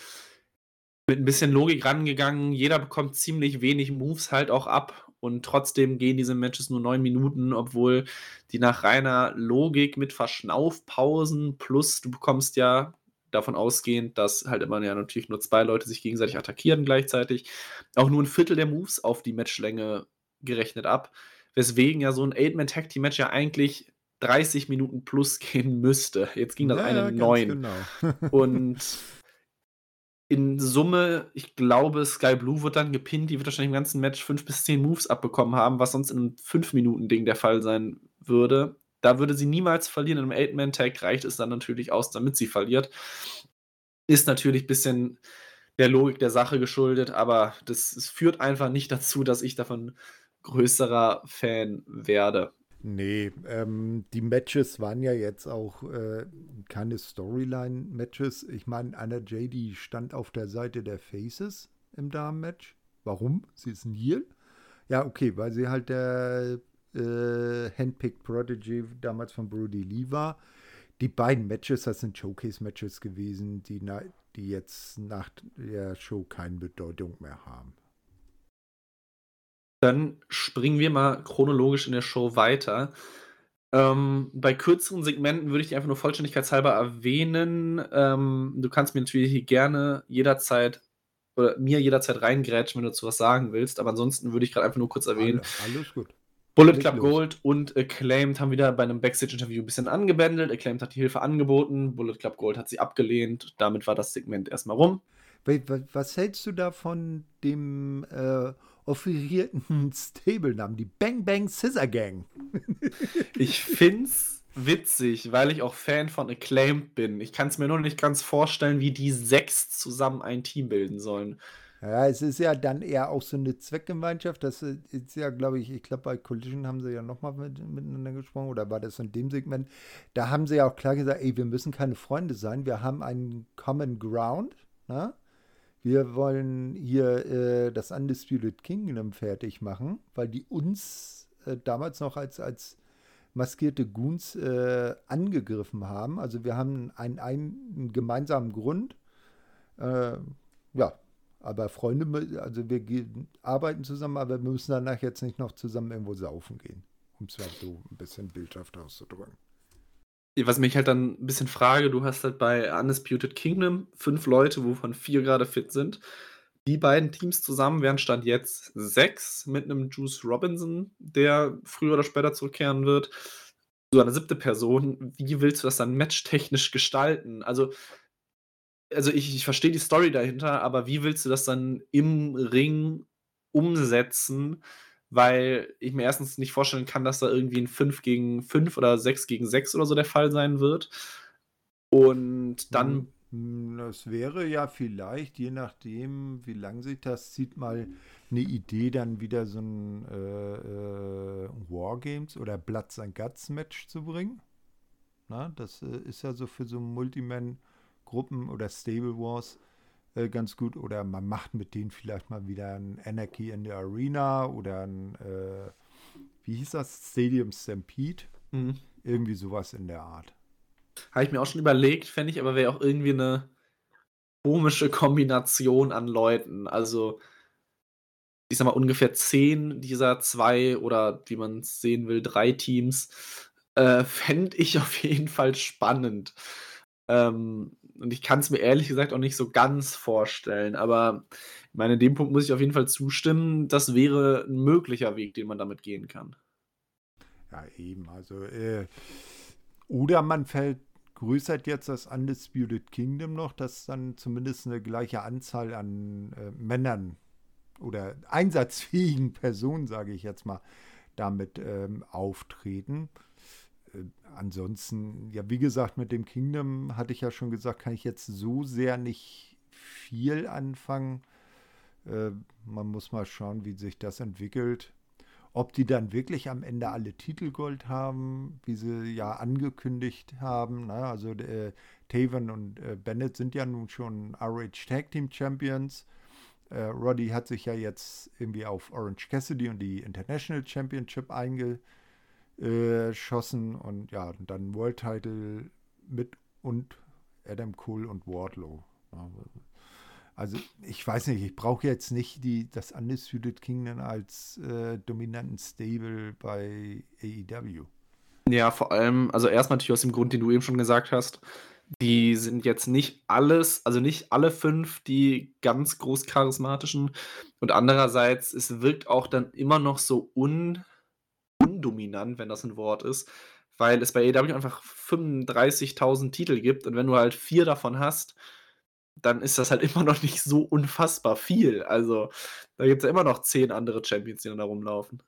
mit ein bisschen Logik rangegangen. Jeder bekommt ziemlich wenig Moves halt auch ab und trotzdem gehen diese Matches nur neun Minuten, obwohl die nach reiner Logik mit Verschnaufpausen plus du bekommst ja davon ausgehend, dass halt immer ja natürlich nur zwei Leute sich gegenseitig attackieren gleichzeitig, auch nur ein Viertel der Moves auf die Matchlänge gerechnet ab. Weswegen ja so ein Eight-Man-Tag-Team-Match ja eigentlich 30 Minuten plus gehen müsste. Jetzt ging das ja, eine ja, 9. Genau. und in Summe, ich glaube, Sky Blue wird dann gepinnt, die wird wahrscheinlich im ganzen Match 5 bis 10 Moves abbekommen haben, was sonst in einem 5-Minuten-Ding der Fall sein würde. Da würde sie niemals verlieren. In einem Eight-Man-Tag reicht es dann natürlich aus, damit sie verliert. Ist natürlich ein bisschen der Logik der Sache geschuldet, aber das, führt einfach nicht dazu, dass ich davon größerer Fan werde. Nee, ähm, die Matches waren ja jetzt auch äh, keine Storyline-Matches. Ich meine, Anna J.D. stand auf der Seite der Faces im Damen-Match. Warum? Sie ist ein Heel. Ja, okay, weil sie halt der äh, Handpicked Prodigy damals von Brody Lee war. Die beiden Matches, das sind Showcase-Matches gewesen, die, die jetzt nach der Show keine Bedeutung mehr haben. Dann springen wir mal chronologisch in der Show weiter. Ähm, bei kürzeren Segmenten würde ich die einfach nur vollständigkeitshalber erwähnen. Ähm, du kannst mir natürlich gerne jederzeit oder mir jederzeit reingrätschen, wenn du dazu was sagen willst. Aber ansonsten würde ich gerade einfach nur kurz erwähnen. Alles, alles gut. Bullet Club los. Gold und Acclaimed haben wieder bei einem Backstage-Interview ein bisschen angebändelt. Acclaimed hat die Hilfe angeboten, Bullet Club Gold hat sie abgelehnt. Damit war das Segment erstmal rum. Was hältst du da von dem äh, offerierten Stable-Namen, die Bang Bang Scissor Gang? ich find's witzig, weil ich auch Fan von Acclaimed bin. Ich kann es mir nur nicht ganz vorstellen, wie die sechs zusammen ein Team bilden sollen. Ja, es ist ja dann eher auch so eine Zweckgemeinschaft. Das ist ja, glaube ich, ich glaube, bei Collision haben sie ja nochmal mit, miteinander gesprochen oder war das in dem Segment? Da haben sie ja auch klar gesagt, ey, wir müssen keine Freunde sein, wir haben einen Common Ground. Na? Ne? Wir wollen hier äh, das Undisputed Kingdom fertig machen, weil die uns äh, damals noch als, als maskierte Goons äh, angegriffen haben. Also wir haben einen, einen gemeinsamen Grund. Äh, ja, aber Freunde, also wir gehen, arbeiten zusammen, aber wir müssen danach jetzt nicht noch zusammen irgendwo saufen gehen. Um es halt so ein bisschen bildhaft auszudrücken. Was mich halt dann ein bisschen frage, du hast halt bei Undisputed Kingdom fünf Leute, wovon vier gerade fit sind. Die beiden Teams zusammen wären Stand jetzt sechs mit einem Juice Robinson, der früher oder später zurückkehren wird. So eine siebte Person. Wie willst du das dann matchtechnisch gestalten? Also, also ich, ich verstehe die Story dahinter, aber wie willst du das dann im Ring umsetzen? Weil ich mir erstens nicht vorstellen kann, dass da irgendwie ein 5 gegen 5 oder 6 gegen 6 oder so der Fall sein wird. Und dann. Hm, das wäre ja vielleicht, je nachdem, wie lang sich das zieht, mal eine Idee, dann wieder so ein äh, äh, Wargames oder Bloods and Guts Match zu bringen. Na, das äh, ist ja so für so Multiman Gruppen oder Stable Wars äh, ganz gut. Oder man macht mit denen vielleicht mal wieder ein Anarchy in the Arena oder ein, äh, wie hieß das, Stadium Stampede. Mhm. Irgendwie sowas in der Art. Habe ich mir auch schon überlegt, fände ich aber wäre auch irgendwie eine komische Kombination an Leuten. Also, ich sag mal, ungefähr zehn dieser zwei oder wie man es sehen will, drei Teams äh, fände ich auf jeden Fall spannend. Ähm, und ich kann es mir ehrlich gesagt auch nicht so ganz vorstellen. Aber ich meine, in dem Punkt muss ich auf jeden Fall zustimmen. Das wäre ein möglicher Weg, den man damit gehen kann. Ja, eben. Also, äh, oder man fällt größert jetzt das Undisputed Kingdom noch, dass dann zumindest eine gleiche Anzahl an äh, Männern oder einsatzfähigen Personen, sage ich jetzt mal, damit ähm, auftreten. Äh, ansonsten, ja, wie gesagt, mit dem Kingdom hatte ich ja schon gesagt, kann ich jetzt so sehr nicht viel anfangen. Äh, man muss mal schauen, wie sich das entwickelt. Ob die dann wirklich am Ende alle Titelgold haben, wie sie ja angekündigt haben. Na, ne? also äh, Taven und äh, Bennett sind ja nun schon RH Tag Team Champions. Äh, Roddy hat sich ja jetzt irgendwie auf Orange Cassidy und die International Championship eingeschrieben geschossen und ja, dann World Title mit und Adam Cole und Wardlow. Also ich weiß nicht, ich brauche jetzt nicht die, das Undisputed Kingdom als äh, dominanten Stable bei AEW. Ja, vor allem, also erstmal natürlich aus dem Grund, den du eben schon gesagt hast, die sind jetzt nicht alles, also nicht alle fünf die ganz groß charismatischen und andererseits, es wirkt auch dann immer noch so un undominant, wenn das ein Wort ist, weil es bei AEW einfach 35.000 Titel gibt und wenn du halt vier davon hast, dann ist das halt immer noch nicht so unfassbar viel. Also da gibt es ja immer noch zehn andere Champions, die dann da rumlaufen.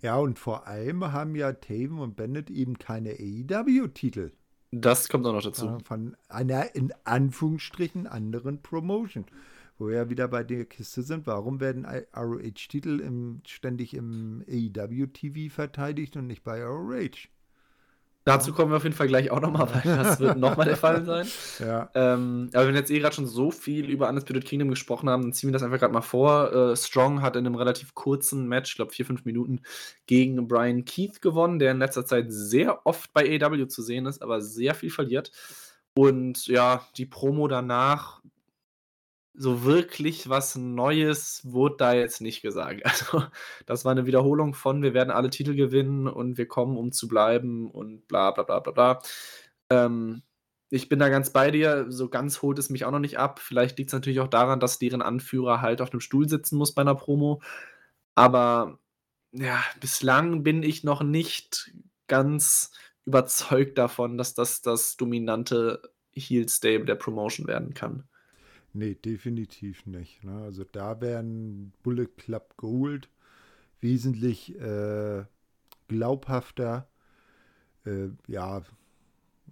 Ja, und vor allem haben ja Taven und Bennett eben keine AEW-Titel. Das kommt auch noch dazu. Von einer in Anführungsstrichen anderen Promotion wo wir ja wieder bei der Kiste sind, warum werden ROH-Titel im, ständig im AEW-TV verteidigt und nicht bei ROH? Dazu kommen wir auf jeden Fall gleich auch nochmal, weil das wird nochmal der Fall sein. Ja. Ähm, aber wenn wir jetzt eh gerade schon so viel über Undisputed Kingdom gesprochen haben, dann ziehen wir das einfach gerade mal vor. Äh, Strong hat in einem relativ kurzen Match, ich glaube vier, fünf Minuten, gegen Brian Keith gewonnen, der in letzter Zeit sehr oft bei AEW zu sehen ist, aber sehr viel verliert. Und ja, die Promo danach so wirklich was Neues wurde da jetzt nicht gesagt. Also, das war eine Wiederholung von: „Wir werden alle Titel gewinnen und wir kommen, um zu bleiben“ und bla bla bla bla bla. Ähm, ich bin da ganz bei dir. So ganz holt es mich auch noch nicht ab. Vielleicht liegt es natürlich auch daran, dass deren Anführer halt auf dem Stuhl sitzen muss bei einer Promo. Aber ja, bislang bin ich noch nicht ganz überzeugt davon, dass das das dominante Heel-Stable der Promotion werden kann. Nee, definitiv nicht. Ne? Also da wären Bullet Club Gold wesentlich äh, glaubhafter. Äh, ja,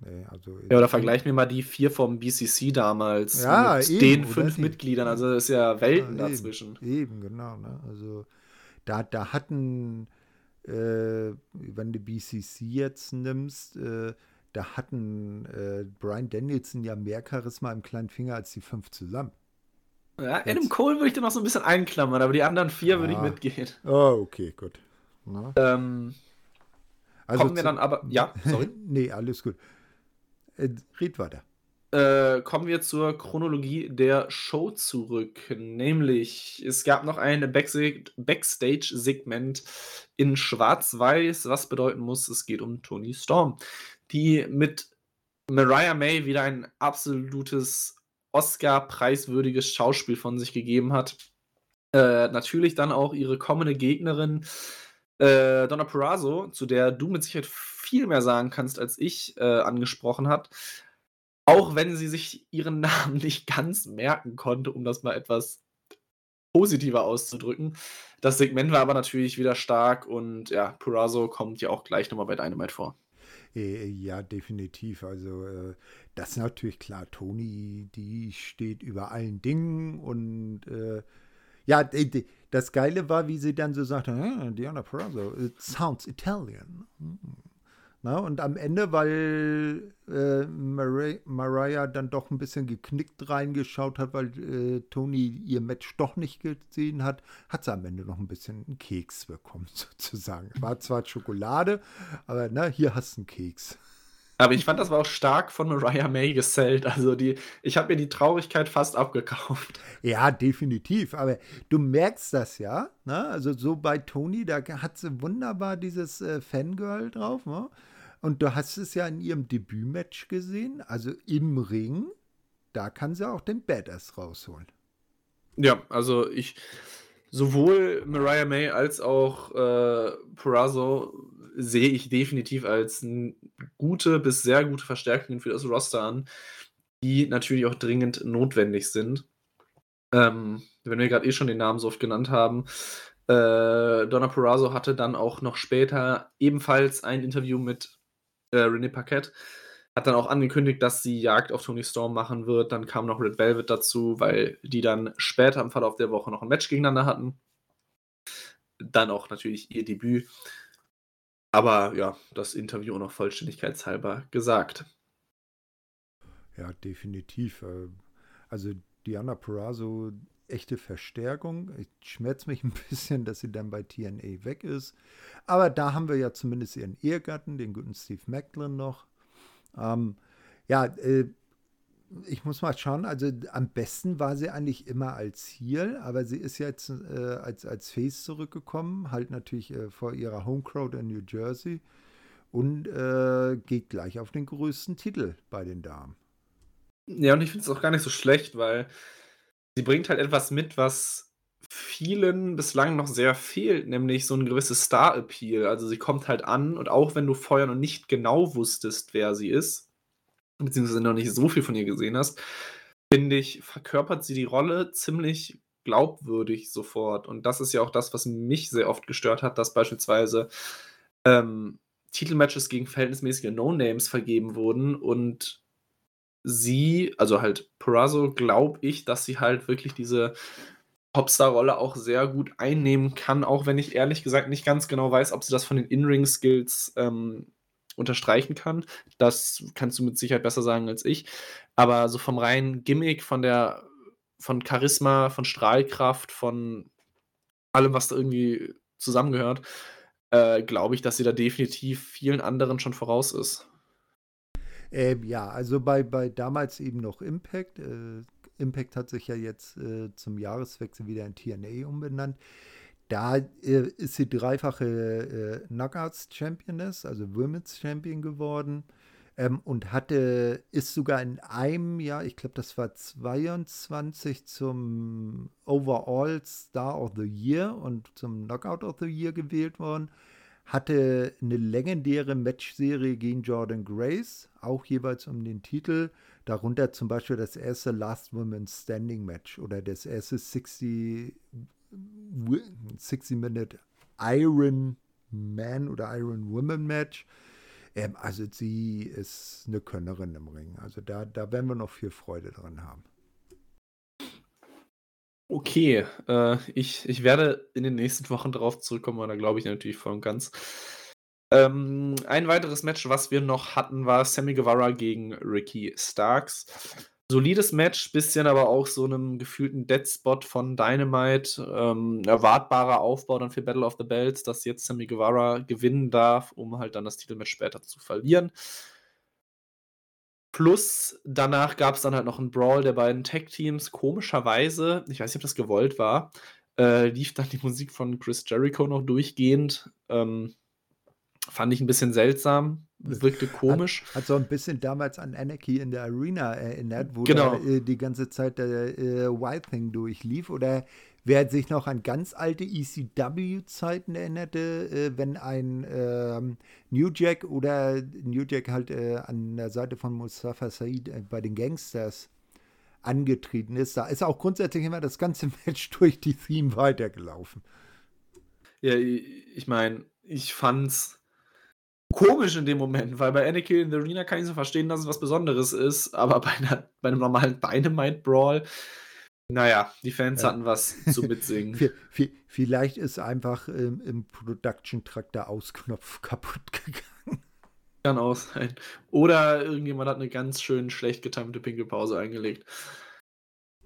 Nee, also ja, oder vergleich mir mal die vier vom BCC damals ja, mit eben, den fünf Mitgliedern. Also das ist ja Welten ja, dazwischen. Eben, eben genau. Ne? Also da, da hatten, äh, wenn du BCC jetzt nimmst, äh, da hatten äh, Brian Danielson ja mehr Charisma im kleinen Finger als die fünf zusammen. Ja, Adam Cole würde ich da noch so ein bisschen einklammern, aber die anderen vier würde ich mitgehen. Oh, okay, gut. Ähm, also kommen wir dann aber. Ja, sorry. nee, alles gut. Äh, red weiter. Äh, kommen wir zur Chronologie der Show zurück. Nämlich, es gab noch ein Backstage-Segment in Schwarz-Weiß, was bedeuten muss, es geht um Tony Storm, die mit Mariah May wieder ein absolutes Oscar-preiswürdiges Schauspiel von sich gegeben hat. Äh, natürlich dann auch ihre kommende Gegnerin äh, Donna Perazzo, zu der du mit Sicherheit viel mehr sagen kannst, als ich äh, angesprochen hat. Auch wenn sie sich ihren Namen nicht ganz merken konnte, um das mal etwas positiver auszudrücken. Das Segment war aber natürlich wieder stark und ja, Perazzo kommt ja auch gleich nochmal bei Dynamite vor. Äh, ja, definitiv. Also äh, das ist natürlich klar. Toni, die steht über allen Dingen und äh, ja, das Geile war, wie sie dann so sagte, Diana Perazzo, it sounds Italian. Hm. Na, und am Ende, weil äh, Mar Mariah dann doch ein bisschen geknickt reingeschaut hat, weil äh, Tony ihr Match doch nicht gesehen hat, hat sie am Ende noch ein bisschen einen Keks bekommen, sozusagen. War zwar Schokolade, aber na, hier hast du einen Keks. Aber ich fand, das war auch stark von Mariah May gesellt. Also die, ich habe mir die Traurigkeit fast abgekauft. Ja, definitiv. Aber du merkst das ja. Ne? Also so bei Tony, da hat sie wunderbar dieses äh, Fangirl drauf. Ne? Und du hast es ja in ihrem Debütmatch gesehen, also im Ring, da kann sie auch den Badass rausholen. Ja, also ich, sowohl Mariah May als auch äh, Perazzo sehe ich definitiv als gute bis sehr gute Verstärkungen für das Roster an, die natürlich auch dringend notwendig sind. Ähm, wenn wir gerade eh schon den Namen so oft genannt haben, äh, Donna Perazzo hatte dann auch noch später ebenfalls ein Interview mit äh, René Paquette. Hat dann auch angekündigt, dass sie Jagd auf Tony Storm machen wird. Dann kam noch Red Velvet dazu, weil die dann später im Verlauf der Woche noch ein Match gegeneinander hatten. Dann auch natürlich ihr Debüt. Aber ja, das Interview noch vollständigkeitshalber gesagt. Ja, definitiv. Äh, also Diana Perazzo, echte Verstärkung. Ich schmerzt mich ein bisschen, dass sie dann bei TNA weg ist. Aber da haben wir ja zumindest ihren Ehegatten, den guten Steve Macklin noch. Ähm, ja, äh, ich muss mal schauen, also am besten war sie eigentlich immer als Heel, aber sie ist jetzt äh, als, als Face zurückgekommen, halt natürlich äh, vor ihrer Homecrowd in New Jersey und äh, geht gleich auf den größten Titel bei den Damen. Ja, und ich finde es auch gar nicht so schlecht, weil sie bringt halt etwas mit, was vielen bislang noch sehr fehlt, nämlich so ein gewisses Star-Appeal. Also sie kommt halt an und auch wenn du vorher noch nicht genau wusstest, wer sie ist, beziehungsweise noch nicht so viel von ihr gesehen hast, finde ich, verkörpert sie die Rolle ziemlich glaubwürdig sofort. Und das ist ja auch das, was mich sehr oft gestört hat, dass beispielsweise ähm, Titelmatches gegen verhältnismäßige No-Names vergeben wurden und sie, also halt Perazzo, glaube ich, dass sie halt wirklich diese Popstar-Rolle auch sehr gut einnehmen kann, auch wenn ich ehrlich gesagt nicht ganz genau weiß, ob sie das von den In-Ring-Skills ähm, unterstreichen kann. Das kannst du mit Sicherheit besser sagen als ich. Aber so vom reinen Gimmick, von der, von Charisma, von Strahlkraft, von allem, was da irgendwie zusammengehört, äh, glaube ich, dass sie da definitiv vielen anderen schon voraus ist. Ähm, ja, also bei, bei damals eben noch Impact. Äh, Impact hat sich ja jetzt äh, zum Jahreswechsel wieder in TNA umbenannt. Da äh, ist sie dreifache äh, Knockouts-Championess, also Women's Champion geworden. Ähm, und hatte, ist sogar in einem Jahr, ich glaube, das war 22 zum Overall Star of the Year und zum Knockout of the Year gewählt worden. Hatte eine legendäre Matchserie gegen Jordan Grace, auch jeweils um den Titel. Darunter zum Beispiel das erste Last Woman Standing Match oder das erste 60 60-Minute Iron Man oder Iron Woman Match. Ähm, also sie ist eine Könnerin im Ring. Also da, da werden wir noch viel Freude dran haben. Okay, äh, ich, ich werde in den nächsten Wochen darauf zurückkommen, weil da glaube ich natürlich voll und ganz. Ähm, ein weiteres Match, was wir noch hatten, war Sammy Guevara gegen Ricky Starks. Solides Match, bisschen aber auch so einem gefühlten Deadspot von Dynamite. Ähm, erwartbarer Aufbau dann für Battle of the Belts, dass jetzt Sammy Guevara gewinnen darf, um halt dann das Titelmatch später zu verlieren. Plus danach gab es dann halt noch einen Brawl der beiden Tag-Teams. Komischerweise, ich weiß nicht, ob das gewollt war, äh, lief dann die Musik von Chris Jericho noch durchgehend. Ähm, fand ich ein bisschen seltsam, wirkte komisch. Hat, hat, so ein bisschen damals an Anarchy in der Arena erinnert, wo genau. da, äh, die ganze Zeit der äh, Wild Thing durchlief. Oder Wer sich noch an ganz alte ECW-Zeiten erinnerte, äh, wenn ein ähm, New Jack oder New Jack halt äh, an der Seite von Mustafa Said äh, bei den Gangsters angetreten ist, da ist auch grundsätzlich immer das ganze Match durch die Theme weitergelaufen. Ja, ich meine, ich fand's komisch in dem Moment, weil bei Anakin in the Arena kann ich so verstehen, dass es was Besonderes ist, aber bei, einer, bei einem normalen Dynamite Brawl naja, die Fans ja. hatten was zu mitsingen. Vielleicht ist einfach ähm, im Production-Track der Ausknopf kaputt gegangen. Kann auch sein. Oder irgendjemand hat eine ganz schön schlecht getimte Pinkelpause eingelegt.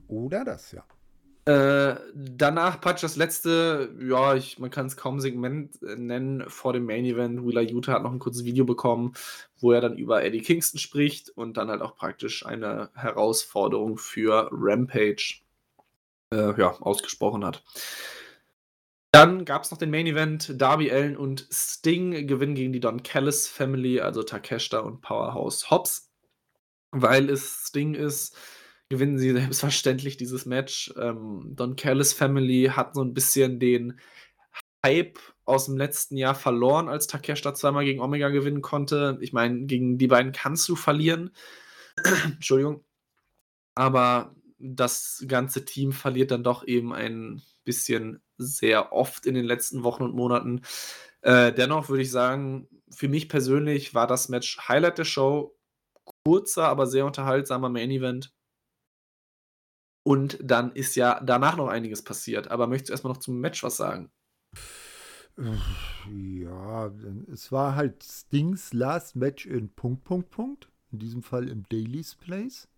Oder das, ja. Äh, danach Patch das letzte, ja, ich, man kann es kaum Segment äh, nennen, vor dem Main Event. Wheeler Utah hat noch ein kurzes Video bekommen, wo er dann über Eddie Kingston spricht und dann halt auch praktisch eine Herausforderung für Rampage äh, ja, ausgesprochen hat. Dann gab es noch den Main Event. Darby Allen und Sting gewinnen gegen die Don Callis Family, also Takeshita und Powerhouse Hobbs. Weil es Sting ist, gewinnen sie selbstverständlich dieses Match. Ähm, Don Callis Family hat so ein bisschen den Hype aus dem letzten Jahr verloren, als Takeshita zweimal gegen Omega gewinnen konnte. Ich meine, gegen die beiden kannst du verlieren. Entschuldigung. Aber das ganze Team verliert dann doch eben ein bisschen sehr oft in den letzten Wochen und Monaten. Äh, dennoch würde ich sagen, für mich persönlich war das Match Highlight der Show. Kurzer, aber sehr unterhaltsamer Main Event. Und dann ist ja danach noch einiges passiert. Aber möchtest du erstmal noch zum Match was sagen? Ja, es war halt Stings Last Match in Punkt, Punkt, Punkt. In diesem Fall im Daily's Place.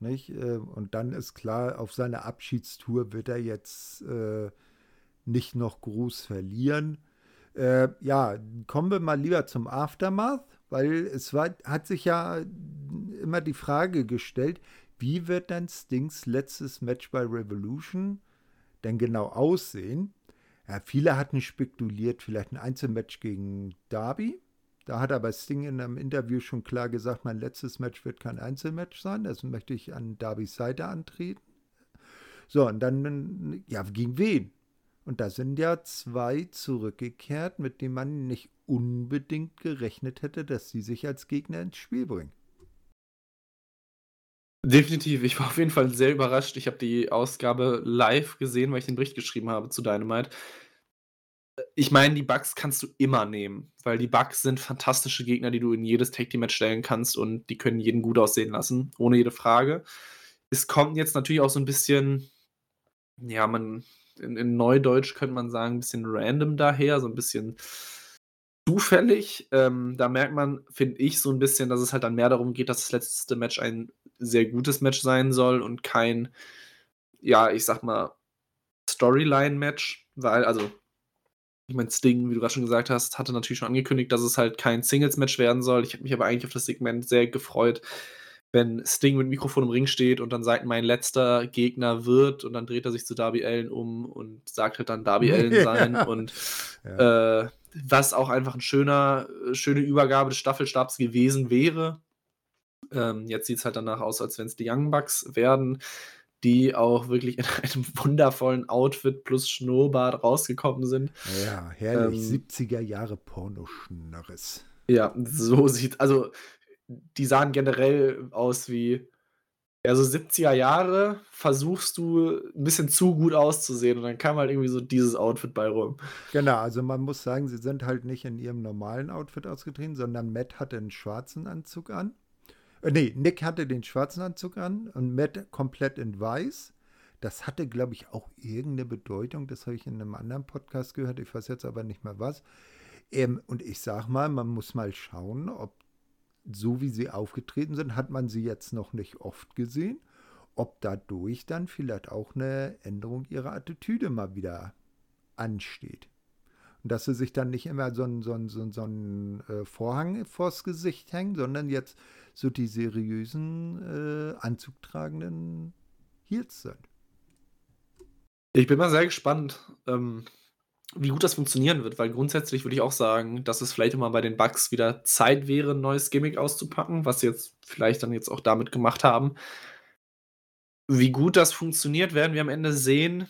Nicht? Äh, und dann ist klar, auf seiner Abschiedstour wird er jetzt äh, nicht noch groß verlieren. Äh, ja, kommen wir mal lieber zum Aftermath, weil es war, hat sich ja immer die Frage gestellt, wie wird dann Stings letztes Match bei Revolution denn genau aussehen? Ja, viele hatten spekuliert, vielleicht ein Einzelmatch gegen Darby. Da hat aber Sting in einem Interview schon klar gesagt, mein letztes Match wird kein Einzelmatch sein, das möchte ich an Darbys Seite antreten. So, und dann, ja, gegen wen? Und da sind ja zwei zurückgekehrt, mit denen man nicht unbedingt gerechnet hätte, dass sie sich als Gegner ins Spiel bringen. Definitiv, ich war auf jeden Fall sehr überrascht. Ich habe die Ausgabe live gesehen, weil ich den Bericht geschrieben habe zu Dynamite ich meine, die Bugs kannst du immer nehmen, weil die Bugs sind fantastische Gegner, die du in jedes Tag Team Match stellen kannst und die können jeden gut aussehen lassen, ohne jede Frage. Es kommt jetzt natürlich auch so ein bisschen, ja, man in, in Neudeutsch könnte man sagen, ein bisschen random daher, so ein bisschen zufällig. Ähm, da merkt man, finde ich, so ein bisschen, dass es halt dann mehr darum geht, dass das letzte Match ein sehr gutes Match sein soll und kein, ja, ich sag mal, Storyline-Match, weil, also ich meine, Sting, wie du gerade schon gesagt hast, hatte natürlich schon angekündigt, dass es halt kein Singles-Match werden soll. Ich habe mich aber eigentlich auf das Segment sehr gefreut, wenn Sting mit Mikrofon im Ring steht und dann sagt, mein letzter Gegner wird und dann dreht er sich zu Darby Allen um und sagt halt dann Darby Allen sein und ja. äh, was auch einfach ein schöner, schöne Übergabe des Staffelstabs gewesen wäre. Ähm, jetzt sieht es halt danach aus, als wenn es die Young Bucks werden die auch wirklich in einem wundervollen Outfit plus Schnurrbart rausgekommen sind. Ja, herrlich. Ähm, 70er Jahre Pornoschnörres. Ja, so sieht, also die sahen generell aus wie Ja, so 70er Jahre versuchst du ein bisschen zu gut auszusehen und dann kam halt irgendwie so dieses Outfit bei rum. Genau, also man muss sagen, sie sind halt nicht in ihrem normalen Outfit ausgetreten, sondern Matt hatte einen schwarzen Anzug an. Äh, nee, Nick hatte den schwarzen Anzug an und Matt komplett in weiß. Das hatte, glaube ich, auch irgendeine Bedeutung. Das habe ich in einem anderen Podcast gehört. Ich weiß jetzt aber nicht mehr was. Ähm, und ich sag mal, man muss mal schauen, ob so wie sie aufgetreten sind, hat man sie jetzt noch nicht oft gesehen. Ob dadurch dann vielleicht auch eine Änderung ihrer Attitüde mal wieder ansteht. Und dass sie sich dann nicht immer so einen so so so ein, äh, Vorhang vors Gesicht hängen, sondern jetzt so die seriösen, äh, anzugtragenden Heels sind. Ich bin mal sehr gespannt, ähm, wie gut das funktionieren wird, weil grundsätzlich würde ich auch sagen, dass es vielleicht immer bei den Bugs wieder Zeit wäre, 'n neues Gimmick auszupacken, was sie jetzt vielleicht dann jetzt auch damit gemacht haben. Wie gut das funktioniert, werden wir am Ende sehen.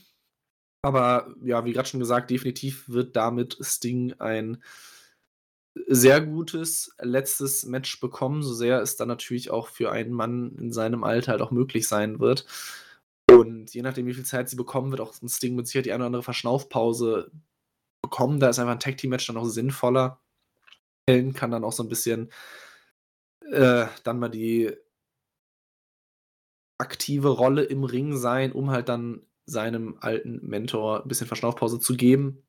Aber ja, wie gerade schon gesagt, definitiv wird damit Sting ein sehr gutes letztes Match bekommen, so sehr es dann natürlich auch für einen Mann in seinem Alter halt auch möglich sein wird. Und je nachdem, wie viel Zeit sie bekommen, wird auch 'n Sting mit Sicherheit die eine oder andere Verschnaufpause bekommen. Da ist einfach ein Tag Team Match dann auch sinnvoller. Helen kann dann auch so ein bisschen äh, dann mal die aktive Rolle im Ring sein, um halt dann seinem alten Mentor ein bisschen Verschnaufpause zu geben.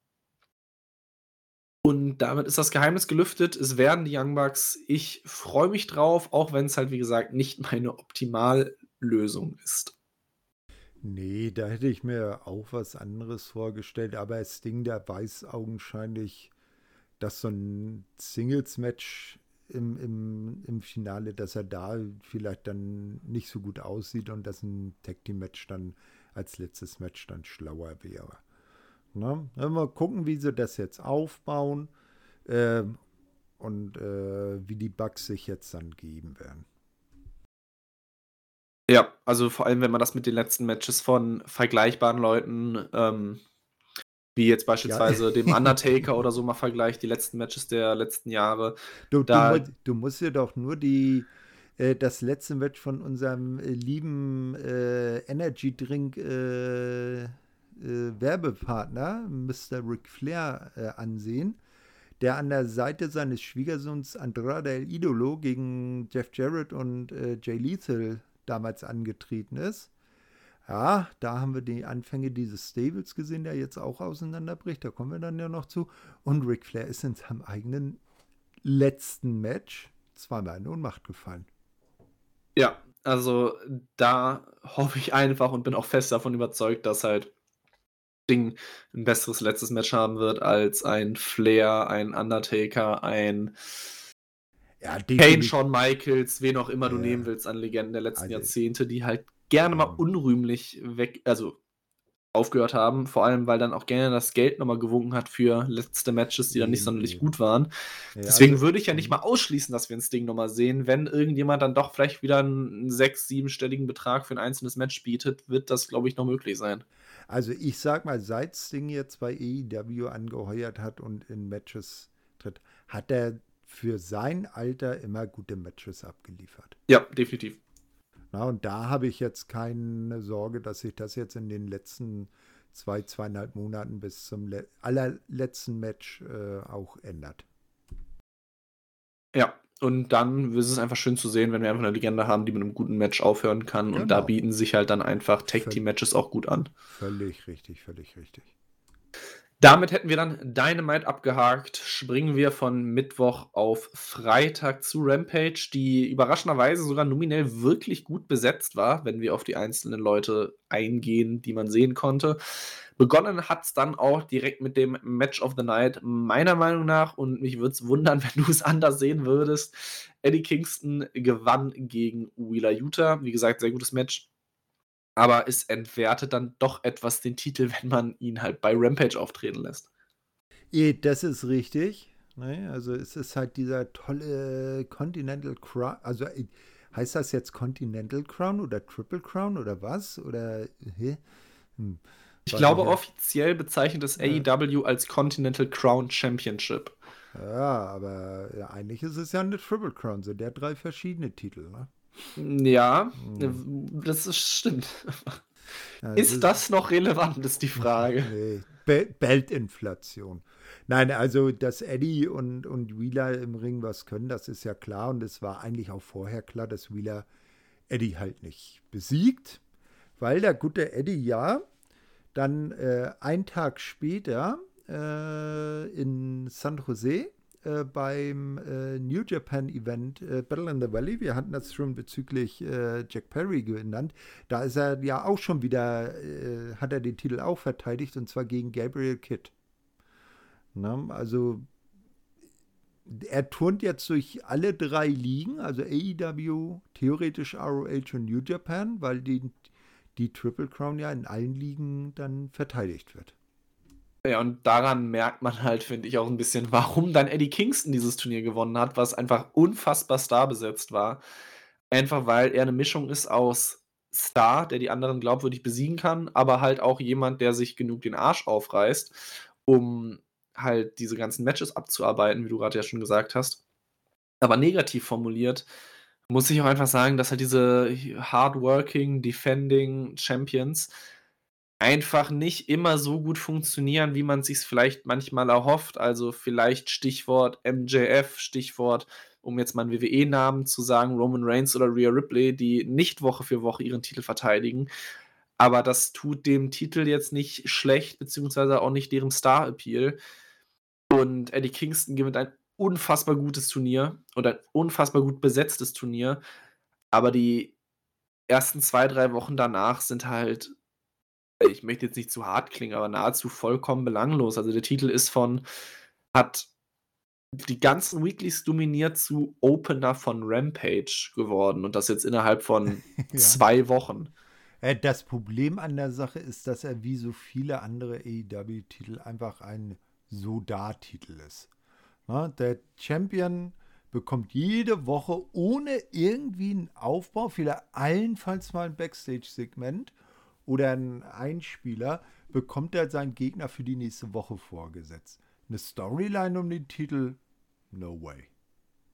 Und damit ist das Geheimnis gelüftet. Es werden die Young Bucks. Ich freue mich drauf, auch wenn es halt, wie gesagt, nicht meine Optimallösung ist. Nee, da hätte ich mir auch was anderes vorgestellt, aber Sting, der weiß augenscheinlich, dass so ein Singles-Match im, im, im Finale, dass er da vielleicht dann nicht so gut aussieht und dass ein Tag-Team-Match dann als letztes Match dann schlauer wäre. Ne? Mal gucken, wie sie das jetzt aufbauen äh, und äh, wie die Bugs sich jetzt dann geben werden. Ja, also vor allem, wenn man das mit den letzten Matches von vergleichbaren Leuten, ähm, wie jetzt beispielsweise ja. dem Undertaker oder so mal vergleicht, die letzten Matches der letzten Jahre. Du, da, du, du musst dir doch nur die äh, das letzte Match von unserem äh, lieben äh, Energy Drink äh, äh, Werbepartner, Mr. Ric Flair, äh, ansehen, der an der Seite seines Schwiegersohns Andrade El Idolo gegen Jeff Jarrett und Jay Lethal damals angetreten ist. Ja, da haben wir die Anfänge dieses Stables gesehen, der jetzt auch auseinanderbricht. Da kommen wir dann ja noch zu. Und Ric Flair ist in seinem eigenen letzten Match zweimal in Ohnmacht gefallen. Ja, also da hoffe ich einfach und bin auch fest davon überzeugt, dass halt Ding ein besseres letztes Match haben wird als ein Flair, ein Undertaker, ein ja, Kane, Shawn Michaels, wen auch immer du nehmen willst an Legenden der letzten also, Jahrzehnte, die halt gerne mal unrühmlich weg, also aufgehört haben, vor allem weil dann auch gerne das Geld nochmal gewunken hat für letzte Matches, die dann nicht sonderlich gut waren. Ja, Deswegen also, würde ich ja nicht mhm. mal ausschließen, dass wir ein Ding nochmal sehen. Wenn irgendjemand dann doch vielleicht wieder einen sechs-, siebenstelligen Betrag für ein einzelnes Match bietet, wird das, glaube ich, noch möglich sein. Also ich sag mal, seit Sting jetzt bei AEW angeheuert hat und in Matches tritt, hat er für sein Alter immer gute Matches abgeliefert. Ja, definitiv. Na, und da habe ich jetzt keine Sorge, dass sich das jetzt in den letzten zwei, zweieinhalb Monaten bis zum le allerletzten Match äh, auch ändert. Ja, und dann ist es einfach schön zu sehen, wenn wir einfach eine Legende haben, die mit einem guten Match aufhören kann. Genau. Und da genau. bieten sich halt dann einfach Tag-Team-Matches auch gut an. Völlig richtig, völlig richtig. Damit hätten wir dann Dynamite abgehakt. Springen wir von Mittwoch auf Freitag zu Rampage, die überraschenderweise sogar nominell wirklich gut besetzt war, wenn wir auf die einzelnen Leute eingehen, die man sehen konnte. Begonnen hat es dann auch direkt mit dem Match of the Night, meiner Meinung nach, und mich würde es wundern, wenn du es anders sehen würdest. Eddie Kingston gewann gegen Wheeler Utah. Wie gesagt, sehr gutes Match aber es entwertet dann doch etwas den Titel, wenn man ihn halt bei Rampage auftreten lässt. Das ist richtig. Ne? Also es ist halt dieser tolle Continental Crown. Also äh, heißt das jetzt Continental Crown oder Triple Crown oder was? Oder hm. Ich glaube, offiziell bezeichnet es AEW als Continental Crown Championship. Ja, aber ja, eigentlich ist es ja eine Triple Crown, so der drei verschiedene Titel, ne? Ja, hm. das ist, stimmt. Ja, ist das, das noch relevant, ist die Frage. Nee, Be Beltinflation. Nein, also, dass Eddie und, und Wheeler im Ring was können, das ist ja klar. Und es war eigentlich auch vorher klar, dass Wheeler Eddie halt nicht besiegt. Weil der gute Eddie ja dann äh, einen Tag später äh, in San Jose äh, beim äh, New Japan Event äh, Battle in the Valley, wir hatten das schon bezüglich äh, Jack Perry genannt, da ist er ja auch schon wieder, äh, hat er den Titel auch verteidigt und zwar gegen Gabriel Kidd. Na, also er turnt jetzt durch alle drei Ligen, also AEW, theoretisch ROH und New Japan, weil die, die Triple Crown ja in allen Ligen dann verteidigt wird. Ja, und daran merkt man halt, finde ich, auch ein bisschen, warum dann Eddie Kingston dieses Turnier gewonnen hat, was einfach unfassbar starbesetzt war. Einfach weil er eine Mischung ist aus Star, der die anderen glaubwürdig besiegen kann, aber halt auch jemand, der sich genug den Arsch aufreißt, um halt diese ganzen Matches abzuarbeiten, wie du gerade ja schon gesagt hast. Aber negativ formuliert muss ich auch einfach sagen, dass halt diese hardworking, defending Champions einfach nicht immer so gut funktionieren, wie man sich vielleicht manchmal erhofft. Also vielleicht Stichwort MJF, Stichwort, um jetzt mal einen WWE-Namen zu sagen, Roman Reigns oder Rhea Ripley, die nicht Woche für Woche ihren Titel verteidigen. Aber das tut dem Titel jetzt nicht schlecht, beziehungsweise auch nicht deren Star-Appeal. Und Eddie Kingston gewinnt ein unfassbar gutes Turnier und ein unfassbar gut besetztes Turnier. Aber die ersten zwei, drei Wochen danach sind halt ich möchte jetzt nicht zu hart klingen, aber nahezu vollkommen belanglos. Also der Titel ist von, hat die ganzen Weeklies dominiert zu Opener von Rampage geworden und das jetzt innerhalb von ja. zwei Wochen. Äh, das Problem an der Sache ist, dass er wie so viele andere AEW-Titel einfach ein So-Da-Titel ist. Na, der Champion bekommt jede Woche ohne irgendwie einen Aufbau, vielleicht allenfalls mal ein Backstage-Segment oder ein Einspieler, bekommt er seinen Gegner für die nächste Woche vorgesetzt. Eine Storyline um den Titel? No way.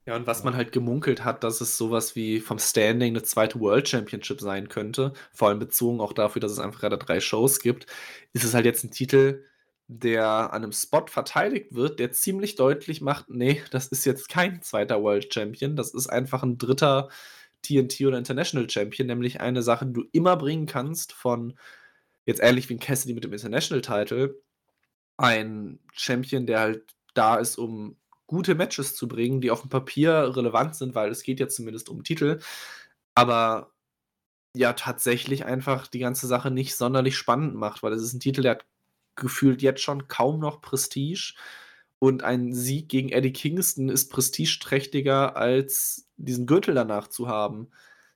Ja, und was man halt gemunkelt hat, dass es sowas wie vom Standing eine zweite World Championship sein könnte, vor allem bezogen auch dafür, dass es einfach gerade drei Shows gibt, ist es halt jetzt ein Titel, der an einem Spot verteidigt wird, der ziemlich deutlich macht, nee, das ist jetzt kein zweiter World Champion, das ist einfach ein dritter TNT oder International Champion, nämlich eine Sache, die du immer bringen kannst von, jetzt ähnlich wie ein Cassidy mit dem International Title, ein Champion, der halt da ist, um gute Matches zu bringen, die auf dem Papier relevant sind, weil es geht ja zumindest um Titel, aber ja tatsächlich einfach die ganze Sache nicht sonderlich spannend macht, weil es ist ein Titel, der hat gefühlt jetzt schon kaum noch Prestige und ein Sieg gegen Eddie Kingston ist prestigeträchtiger, als diesen Gürtel danach zu haben.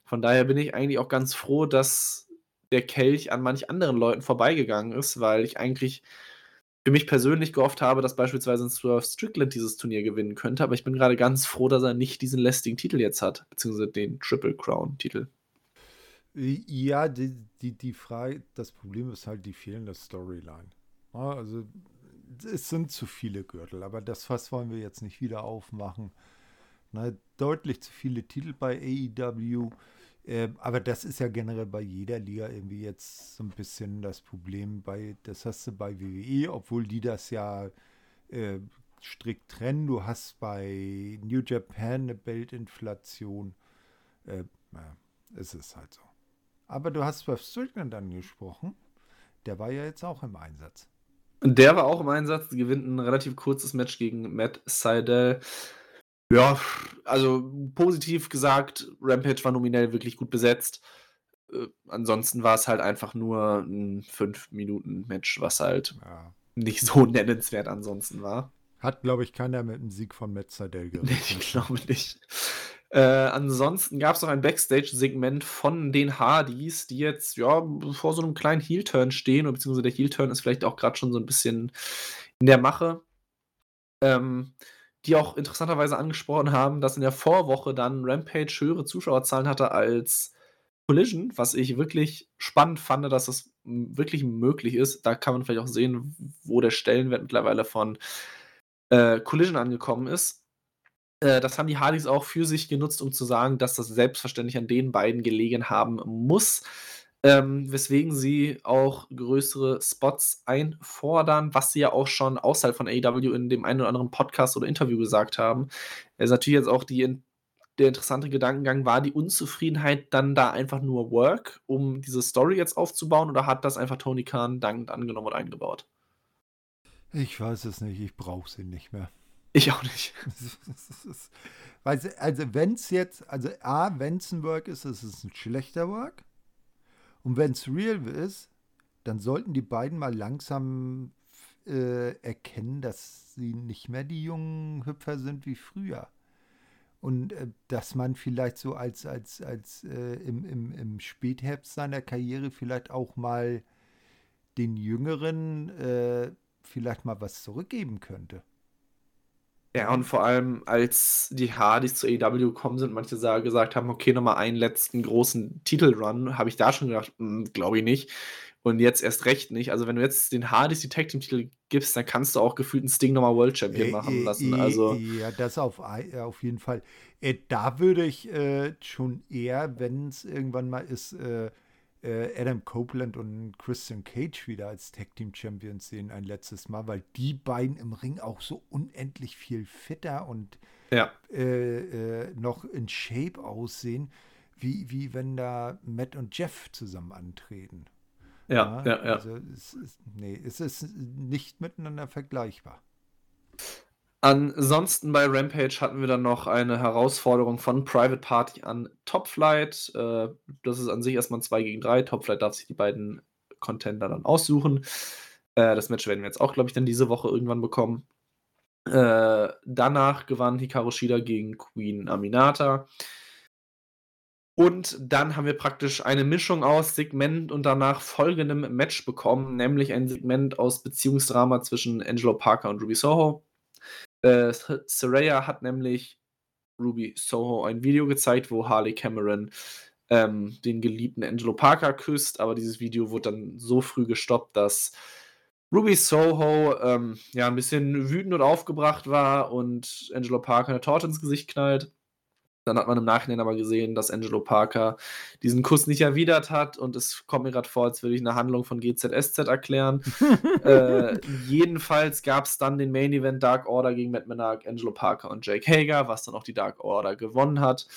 Von daher bin ich eigentlich auch ganz froh, dass der Kelch an manch anderen Leuten vorbeigegangen ist, weil ich eigentlich für mich persönlich gehofft habe, dass beispielsweise ein Swerve Strickland dieses Turnier gewinnen könnte, aber ich bin gerade ganz froh, dass er nicht diesen lästigen Titel jetzt hat, beziehungsweise den Triple Crown-Titel. Ja, die, die, die Frage, das Problem ist halt die fehlende Storyline. Also es sind zu viele Gürtel, aber das Fass wollen wir jetzt nicht wieder aufmachen. Na, deutlich zu viele Titel bei AEW. Äh, aber das ist ja generell bei jeder Liga irgendwie jetzt so ein bisschen das Problem. Bei, das hast du bei WWE, obwohl die das ja äh, strikt trennen. Du hast bei New Japan eine Beltinflation. Äh, naja, es ist halt so. Aber du hast bei Strickland angesprochen. Der war ja jetzt auch im Einsatz. Der war auch im Einsatz, gewinnt ein relativ kurzes Match gegen Matt Seidel. Ja, also positiv gesagt, Rampage war nominell wirklich gut besetzt. Äh, ansonsten war es halt einfach nur ein 5-Minuten-Match, was halt ja. nicht so nennenswert ansonsten war. Hat, glaube ich, keiner mit dem Sieg von Matt Seidel gerechnet. Nee, ich glaube nicht. Äh, ansonsten gab es noch ein Backstage-Segment von den Hardys, die jetzt ja vor so einem kleinen Heel-Turn stehen, beziehungsweise der Heel-Turn ist vielleicht auch gerade schon so ein bisschen in der Mache. Ähm, die auch interessanterweise angesprochen haben, dass in der Vorwoche dann Rampage höhere Zuschauerzahlen hatte als Collision, was ich wirklich spannend fand, dass das wirklich möglich ist. Da kann man vielleicht auch sehen, wo der Stellenwert mittlerweile von äh, Collision angekommen ist. Äh, das haben die Hardys auch für sich genutzt, um zu sagen, dass das selbstverständlich an den beiden gelegen haben muss. Ähm, weswegen sie auch größere Spots einfordern, was sie ja auch schon außerhalb von AEW in dem einen oder anderen Podcast oder Interview gesagt haben. Es ist natürlich jetzt auch die, der interessante Gedankengang, war die Unzufriedenheit dann da einfach nur Work, um diese Story jetzt aufzubauen, oder hat das einfach Tony Khan dankend angenommen und eingebaut? Ich weiß es nicht, ich brauche sie nicht mehr. Ich auch nicht. also, also wenn es jetzt, also A, wenn es ein Work ist, ist es ein schlechter Work. Und wenn es real ist, dann sollten die beiden mal langsam äh, erkennen, dass sie nicht mehr die jungen Hüpfer sind wie früher. Und äh, dass man vielleicht so als, als, als äh, im, im, im Spätherbst seiner Karriere vielleicht auch mal den Jüngeren äh, vielleicht mal was zurückgeben könnte. Ja, und vor allem, als die Hardys zu AEW gekommen sind, manche gesagt haben, okay, nochmal einen letzten großen Titelrun, habe ich da schon gedacht, hm, glaube ich nicht. Und jetzt erst recht nicht. Also, wenn du jetzt den Hardys die Tag Team Titel gibst, dann kannst du auch gefühlt einen Sting nochmal World Champion äh, machen lassen. Also ja, das auf, auf jeden Fall. Äh, da würde ich äh, schon eher, wenn es irgendwann mal ist, äh, Adam Copeland und Christian Cage wieder als Tag Team Champions sehen ein letztes Mal, weil die beiden im Ring auch so unendlich viel fitter und ja. äh, äh, noch in Shape aussehen, wie, wie wenn da Matt und Jeff zusammen antreten. Ja, ja, ja. Also es ist, nee, es ist nicht miteinander vergleichbar. Ansonsten bei Rampage hatten wir dann noch eine Herausforderung von Private Party an Top Flight. Äh, das ist an sich erstmal ein 2 gegen 3. Top Flight darf sich die beiden Contender dann aussuchen. Äh, das Match werden wir jetzt auch, glaube ich, dann diese Woche irgendwann bekommen. Äh, danach gewann Hikaru Shida gegen Queen Aminata. Und dann haben wir praktisch eine Mischung aus Segment und danach folgendem Match bekommen, nämlich ein Segment aus Beziehungsdrama zwischen Angelo Parker und Ruby Soho. Äh, Saraya hat nämlich Ruby Soho ein Video gezeigt, wo Harley Cameron ähm, den geliebten Angelo Parker küsst, aber dieses Video wurde dann so früh gestoppt, dass Ruby Soho ähm, ja ein bisschen wütend und aufgebracht war und Angelo Parker eine Torte ins Gesicht knallt. Dann hat man im Nachhinein aber gesehen, dass Angelo Parker diesen Kuss nicht erwidert hat und es kommt mir gerade vor, als würde ich eine Handlung von GZSZ erklären. äh, jedenfalls gab es dann den Main Event Dark Order gegen Matt Menard, Angelo Parker und Jake Hager, was dann auch die Dark Order gewonnen hat.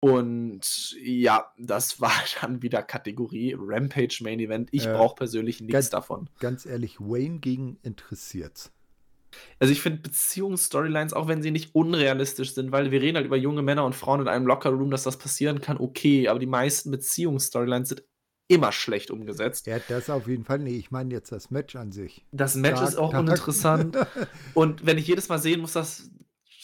Und ja, das war dann wieder Kategorie Rampage Main Event. Ich äh, brauche persönlich nichts davon. Ganz ehrlich, Wayne gegen interessiert. Also ich finde Beziehungsstorylines, auch wenn sie nicht unrealistisch sind, weil wir reden halt über junge Männer und Frauen in einem Lockerroom, dass das passieren kann, okay, aber die meisten Beziehungsstorylines sind immer schlecht umgesetzt. Ja, das auf jeden Fall. Nee, ich meine jetzt das Match an sich. Das Match Tag, ist auch Tag. uninteressant. und wenn ich jedes Mal sehen muss, dass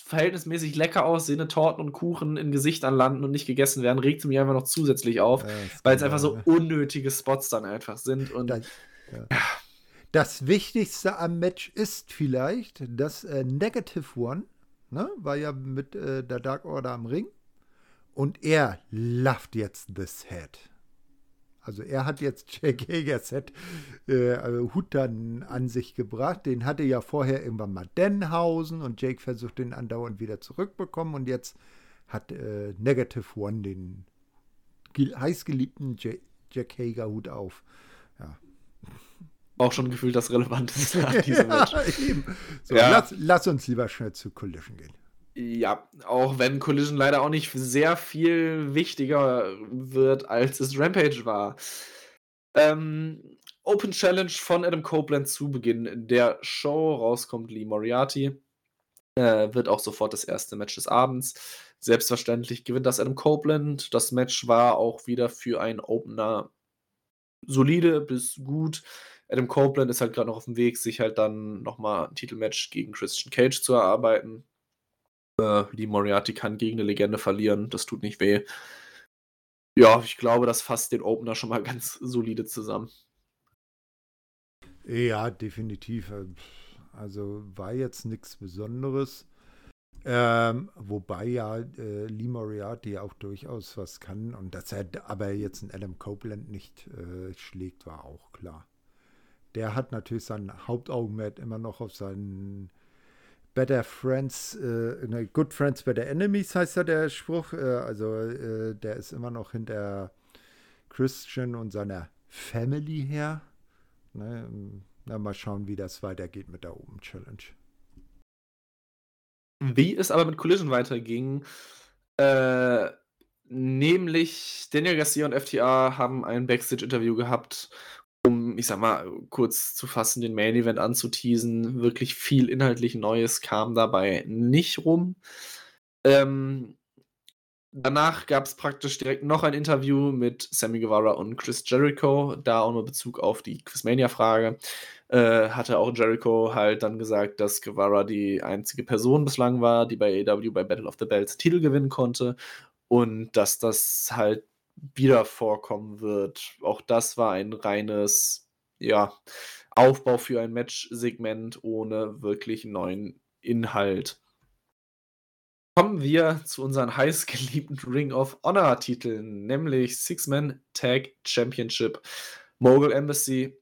verhältnismäßig lecker aussehende Torten und Kuchen im Gesicht anlanden und nicht gegessen werden, regt es mich einfach noch zusätzlich auf, weil es einfach so unnötige Spots dann einfach sind. Und das, ja. Ja. Das Wichtigste am Match ist vielleicht das äh, Negative One, ne? war ja mit äh, der Dark Order am Ring. Und er loved jetzt this head. Also er hat jetzt Jack Hagers Head, äh, also Hut dann an sich gebracht. Den hatte ja vorher irgendwann mal Denhausen und Jake versucht den andauernd wieder zurückbekommen. Und jetzt hat äh, Negative One den heißgeliebten Jack Hager Hut auf. Ja, auch schon gefühlt das Relevanteste an diesem Match. so, ja. lass, lass, uns lieber schnell zu Collision gehen. Ja, auch wenn Collision leider auch nicht sehr viel wichtiger wird, als es Rampage war. Ähm, Open Challenge von Adam Copeland zu Beginn der Show. Rauskommt Lee Moriarty. Äh, wird auch sofort das erste Match des Abends. Selbstverständlich gewinnt das Adam Copeland. Das Match war auch wieder für einen Opener solide bis gut. Adam Copeland ist halt gerade noch auf dem Weg, sich halt dann nochmal ein Titelmatch gegen Christian Cage zu erarbeiten. Äh, Lee Moriarty kann gegen eine Legende verlieren, das tut nicht weh. Ja, ich glaube, das fasst den Opener schon mal ganz solide zusammen. Ja, definitiv. Also war jetzt nichts Besonderes. Ähm, wobei ja äh, Lee Moriarty auch durchaus was kann und dass er aber jetzt einen Adam Copeland nicht äh, schlägt, war auch klar der hat natürlich sein Hauptaugenmerk immer noch auf seinen Better Friends, äh, ne, Good Friends, Better Enemies heißt ja der Spruch. Äh, also äh, der ist immer noch hinter Christian und seiner Family her. Ne? Na, mal schauen, wie das weitergeht mit der Open Challenge. Wie es aber mit Collision weiterging, äh, nämlich Daniel Garcia und FTA haben ein Backstage-Interview gehabt, um, ich sag mal, kurz zu fassen, den Main Event anzuteasen. Wirklich viel inhaltlich Neues kam dabei nicht rum. Ähm, danach gab es praktisch direkt noch ein Interview mit Sammy Guevara und Chris Jericho, da auch nur Bezug auf die Quizmania-Frage. Äh, hatte auch Jericho halt dann gesagt, dass Guevara die einzige Person bislang war, die bei AEW bei Battle of the Bells Titel gewinnen konnte und dass das halt wieder vorkommen wird. Auch das war ein reines, ja, Aufbau für ein Match-Segment ohne wirklich neuen Inhalt. Kommen wir zu unseren heißgeliebten Ring of Honor-Titeln, nämlich Six-Man Tag Championship, Mogul Embassy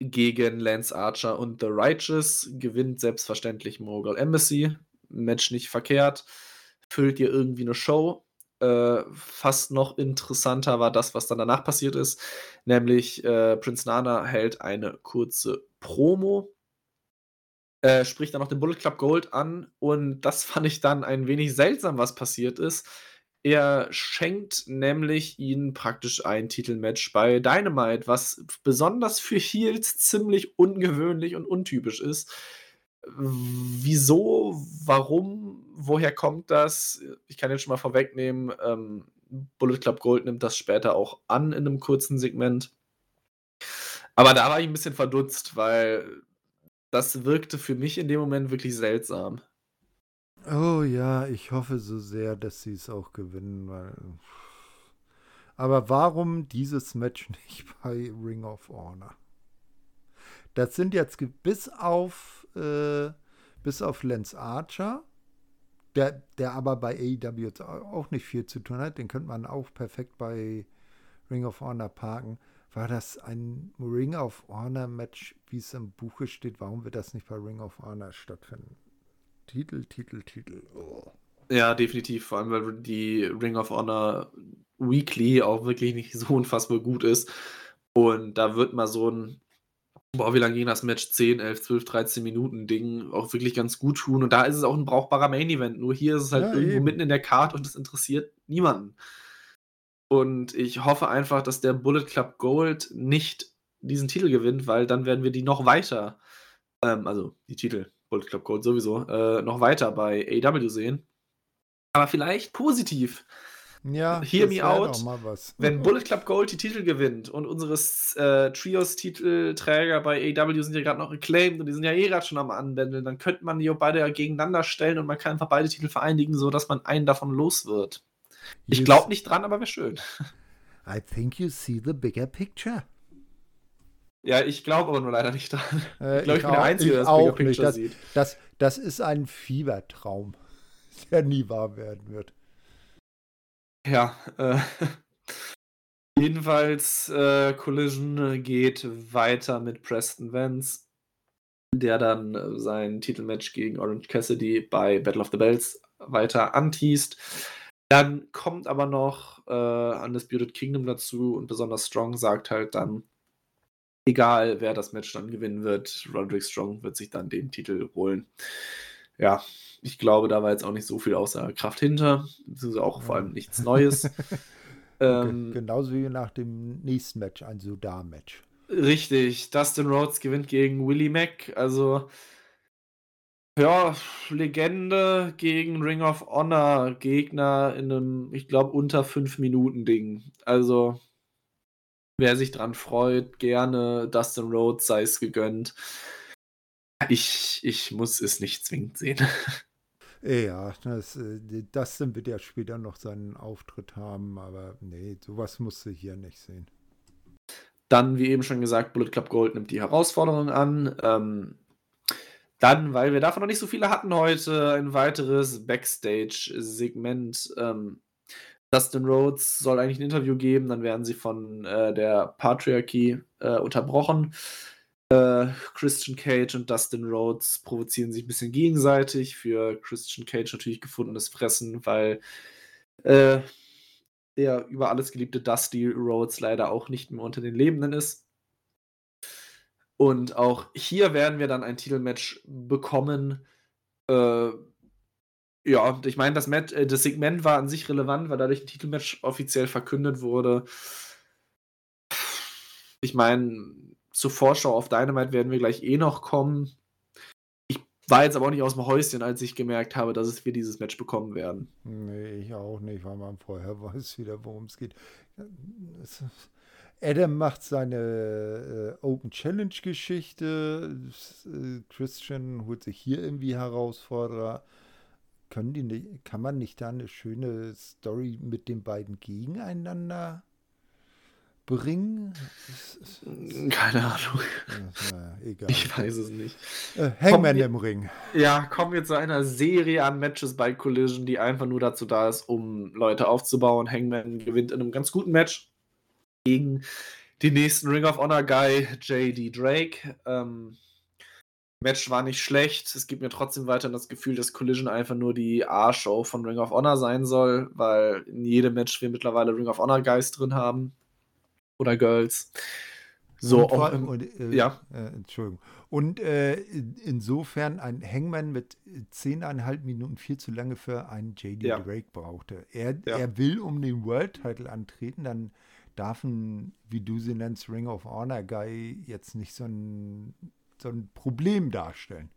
gegen Lance Archer und The Righteous. Gewinnt selbstverständlich Mogul Embassy. Match nicht verkehrt. Füllt ihr irgendwie eine Show. Äh, fast noch interessanter war das, was dann danach passiert ist. Nämlich äh, Prince Nana hält eine kurze Promo. Äh, spricht dann noch den Bullet Club Gold an. Und das fand ich dann ein wenig seltsam, was passiert ist. Er schenkt nämlich ihnen praktisch ein Titelmatch bei Dynamite, was besonders für Heels ziemlich ungewöhnlich und untypisch ist. Wieso, warum, woher kommt das? Ich kann jetzt schon mal vorwegnehmen, ähm, Bullet Club Gold nimmt das später auch an in einem kurzen Segment. Aber da war ich ein bisschen verdutzt, weil das wirkte für mich in dem Moment wirklich seltsam. Oh ja, ich hoffe so sehr, dass sie es auch gewinnen, weil. Aber warum dieses Match nicht bei Ring of Honor? Das sind jetzt bis auf äh, bis auf Lance Archer, der, der aber bei AEW jetzt auch nicht viel zu tun hat, den könnte man auch perfekt bei Ring of Honor parken. War das ein Ring of Honor Match, wie es im Buche steht? Warum wird das nicht bei Ring of Honor stattfinden? Titel, Titel, Titel. Oh. Ja, definitiv. Vor allem, weil die Ring of Honor Weekly auch wirklich nicht so unfassbar gut ist. Und da wird mal so ein, boah, wie lange ging das Match? 10, 11, 12, 13 Minuten Ding auch wirklich ganz gut tun. Und da ist es auch ein brauchbarer Main Event. Nur hier ist es halt ja, irgendwo eben. mitten in der Card und es interessiert niemanden. Und ich hoffe einfach, dass der Bullet Club Gold nicht diesen Titel gewinnt, weil dann werden wir die noch weiter, ähm, also die Titel, Bullet Club Gold sowieso, äh, noch weiter bei AW sehen. Aber vielleicht positiv. Ja, Hear me out. Wenn Bullet Club Gold die Titel gewinnt und unsere äh, Trios-Titelträger bei AW sind ja gerade noch reclaimed und die sind ja eh gerade schon am Anbändeln, dann könnte man die auch beide gegeneinander stellen und man kann einfach beide Titel vereinigen, sodass man einen davon los wird. Ich glaube nicht dran, aber wäre schön. I think you see the bigger picture. Ja, ich glaube aber nur leider nicht dran. Äh, ich glaube, ich, bin der Einzige, der das Bigger Picture das, sieht. Das, das ist ein Fiebertraum, der nie wahr werden wird. Ja, äh, jedenfalls, äh, Collision geht weiter mit Preston Vance, der dann äh, sein Titelmatch gegen Orange Cassidy bei Battle of the Bells weiter anteast. Dann kommt aber noch äh, Undisputed Kingdom dazu und besonders Strong sagt halt dann, egal wer das Match dann gewinnen wird, Roderick Strong wird sich dann den Titel holen. Ja, ich glaube, da war jetzt auch nicht so viel außer Kraft hinter. Das ist auch vor allem nichts Neues. ähm, Genauso wie nach dem nächsten Match, ein Sudar-Match. Richtig, Dustin Rhodes gewinnt gegen Willie Mack. Also, ja, Legende gegen Ring of Honor Gegner in einem, ich glaube, unter 5 Minuten Ding. Also, Wer sich dran freut, gerne Dustin Rhodes sei es gegönnt. Ich, ich muss es nicht zwingend sehen. Ja, das, äh, Dustin wird ja später noch seinen Auftritt haben, aber nee, sowas musst du hier nicht sehen. Dann, wie eben schon gesagt, Bullet Club Gold nimmt die Herausforderung an. Ähm, dann, weil wir davon noch nicht so viele hatten heute, ein weiteres Backstage-Segment. Ähm, Dustin Rhodes soll eigentlich ein Interview geben, dann werden sie von äh, der Patriarchy äh, unterbrochen. Äh, Christian Cage und Dustin Rhodes provozieren sich ein bisschen gegenseitig. Für Christian Cage natürlich gefundenes Fressen, weil äh, der über alles geliebte Dusty Rhodes leider auch nicht mehr unter den Lebenden ist. Und auch hier werden wir dann ein Titelmatch bekommen. Äh, ja, ich meine, das, äh, das Segment war an sich relevant, weil dadurch ein Titelmatch offiziell verkündet wurde. Ich meine, zur Vorschau auf Dynamite werden wir gleich eh noch kommen. Ich war jetzt aber auch nicht aus dem Häuschen, als ich gemerkt habe, dass wir dieses Match bekommen werden. Nee, ich auch nicht, weil man vorher weiß wieder, worum es geht. Adam macht seine äh, Open Challenge Geschichte. Äh, Christian holt sich hier irgendwie Herausforderer. Können die, kann man nicht da eine schöne Story mit den beiden gegeneinander bringen? Keine Ahnung. Ja, egal. Ich weiß es nicht. Äh, Hangman im Ring. Ja, kommen wir zu einer Serie an Matches bei Collision, die einfach nur dazu da ist, um Leute aufzubauen. Hangman gewinnt in einem ganz guten Match gegen den nächsten Ring of Honor Guy, JD Drake. Ähm, Match war nicht schlecht. Es gibt mir trotzdem weiterhin das Gefühl, dass Collision einfach nur die A-Show von Ring of Honor sein soll, weil in jedem Match wir mittlerweile Ring of Honor Guys drin haben oder Girls. So, und, auch und, äh, ja. Äh, Entschuldigung. Und äh, insofern ein Hangman mit zehneinhalb Minuten viel zu lange für einen JD ja. Drake brauchte. Er, ja. er will um den World Title antreten, dann darf ein, wie du sie nennst, Ring of Honor Guy jetzt nicht so ein, so ein Problem darstellen.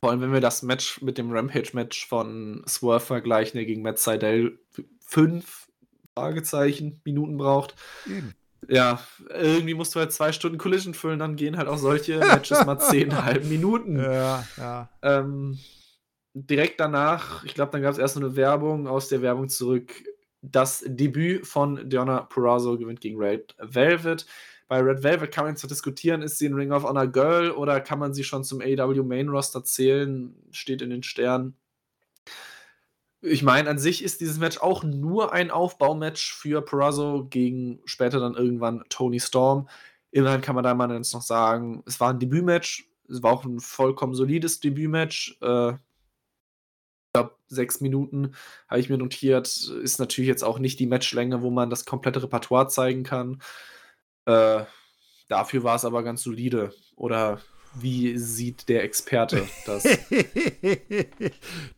Vor allem, wenn wir das Match mit dem Rampage-Match von Swerve vergleichen, der gegen Matt Seidel fünf Fragezeichen Minuten braucht. Eben ja, irgendwie musst du halt zwei Stunden Collision füllen, dann gehen halt auch solche Matches mal zehnhalb Minuten. Ja, ja. Ähm, direkt danach, ich glaube, dann gab es erst eine Werbung, aus der Werbung zurück. Das Debüt von Diona Purrazzo gewinnt gegen Red Velvet. Bei Red Velvet kann man jetzt diskutieren, ist sie ein Ring of Honor Girl oder kann man sie schon zum AW Main Roster zählen? Steht in den Sternen. Ich meine, an sich ist dieses Match auch nur ein Aufbaumatch für Perazzo gegen später dann irgendwann Tony Storm. Immerhin kann man da mal jetzt noch sagen, es war ein Debütmatch, es war auch ein vollkommen solides Debütmatch. Äh, ich glaube, sechs Minuten habe ich mir notiert. Ist natürlich jetzt auch nicht die Matchlänge, wo man das komplette Repertoire zeigen kann. Äh, dafür war es aber ganz solide. Oder wie sieht der Experte das?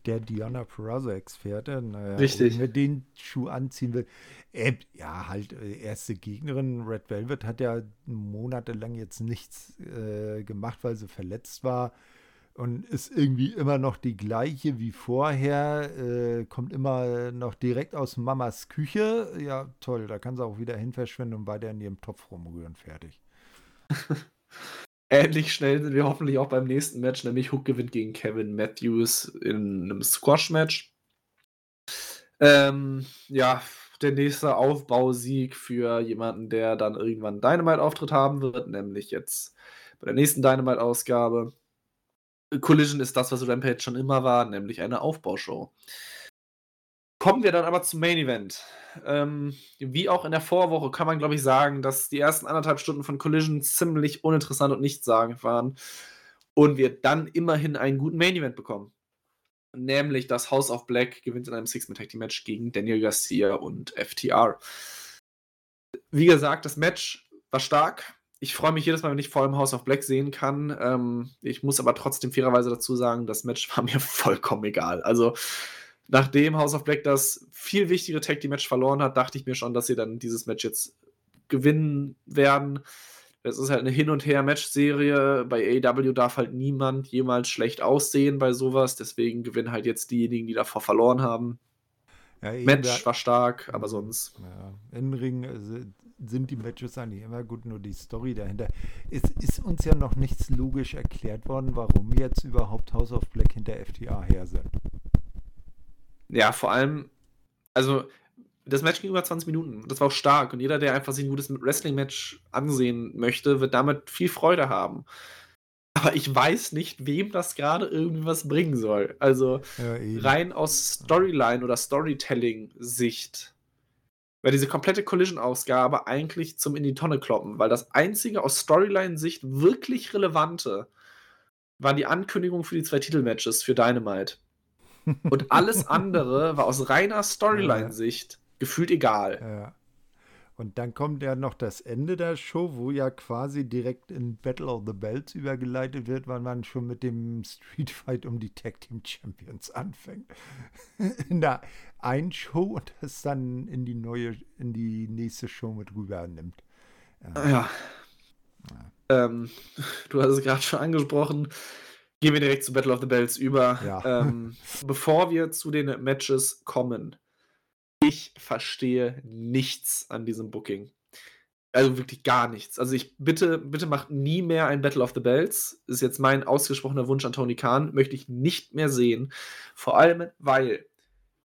der Diana Peraza-Experte, naja, Richtig. wenn den Schuh anziehen will. Äh, ja, halt, äh, erste Gegnerin, Red Velvet, hat ja monatelang jetzt nichts äh, gemacht, weil sie verletzt war und ist irgendwie immer noch die gleiche wie vorher, äh, kommt immer noch direkt aus Mamas Küche. Ja, toll, da kann sie auch wieder hin verschwinden und weiter in ihrem Topf rumrühren, fertig. Ähnlich schnell sind wir hoffentlich auch beim nächsten Match, nämlich Hook gewinnt gegen Kevin Matthews in einem Squash-Match. Ähm, ja, der nächste Aufbausieg für jemanden, der dann irgendwann Dynamite-Auftritt haben wird, nämlich jetzt bei der nächsten Dynamite-Ausgabe. Collision ist das, was Rampage schon immer war, nämlich eine Aufbaushow. Kommen wir dann aber zum Main Event. Ähm, wie auch in der Vorwoche kann man, glaube ich, sagen, dass die ersten anderthalb Stunden von Collision ziemlich uninteressant und nichtssagend waren. Und wir dann immerhin einen guten Main Event bekommen. Nämlich das House of Black gewinnt in einem Six-Man-Tag-Match gegen Daniel Garcia und FTR. Wie gesagt, das Match war stark. Ich freue mich jedes Mal, wenn ich vor allem House of Black sehen kann. Ähm, ich muss aber trotzdem fairerweise dazu sagen, das Match war mir vollkommen egal. Also, nachdem House of Black das viel wichtigere Tag Team Match verloren hat, dachte ich mir schon, dass sie dann dieses Match jetzt gewinnen werden. Es ist halt eine Hin- und Her-Match-Serie. Bei AEW darf halt niemand jemals schlecht aussehen bei sowas. Deswegen gewinnen halt jetzt diejenigen, die davor verloren haben. Ja, Match war stark, aber sonst. Ja, in Ring äh, sind die Matches eigentlich immer gut, nur die Story dahinter. Es ist uns ja noch nichts logisch erklärt worden, warum jetzt überhaupt House of Black hinter FTA her sind. Ja, vor allem, also das Match ging über 20 Minuten. Das war auch stark. Und jeder, der einfach sich ein gutes Wrestling-Match ansehen möchte, wird damit viel Freude haben. Aber ich weiß nicht, wem das gerade irgendwas bringen soll. Also ja, rein aus Storyline oder Storytelling-Sicht. wäre diese komplette Collision-Ausgabe eigentlich zum in die Tonne kloppen, weil das einzige aus Storyline-Sicht wirklich relevante war die Ankündigung für die zwei Titelmatches für Dynamite. Und alles andere war aus reiner Storyline-Sicht gefühlt egal. Ja. Und dann kommt ja noch das Ende der Show, wo ja quasi direkt in Battle of the Belts übergeleitet wird, weil man schon mit dem Street Fight um die Tag Team Champions anfängt. in der einen Show und das dann in die neue, in die nächste Show mit rüber nimmt. Ja. ja. ja. Ähm, du hast es gerade schon angesprochen. Gehen wir direkt zu Battle of the Bells über. Ja. Ähm, bevor wir zu den Matches kommen, ich verstehe nichts an diesem Booking. Also wirklich gar nichts. Also ich bitte, bitte macht nie mehr ein Battle of the Bells. Ist jetzt mein ausgesprochener Wunsch an Tony Khan. Möchte ich nicht mehr sehen. Vor allem, weil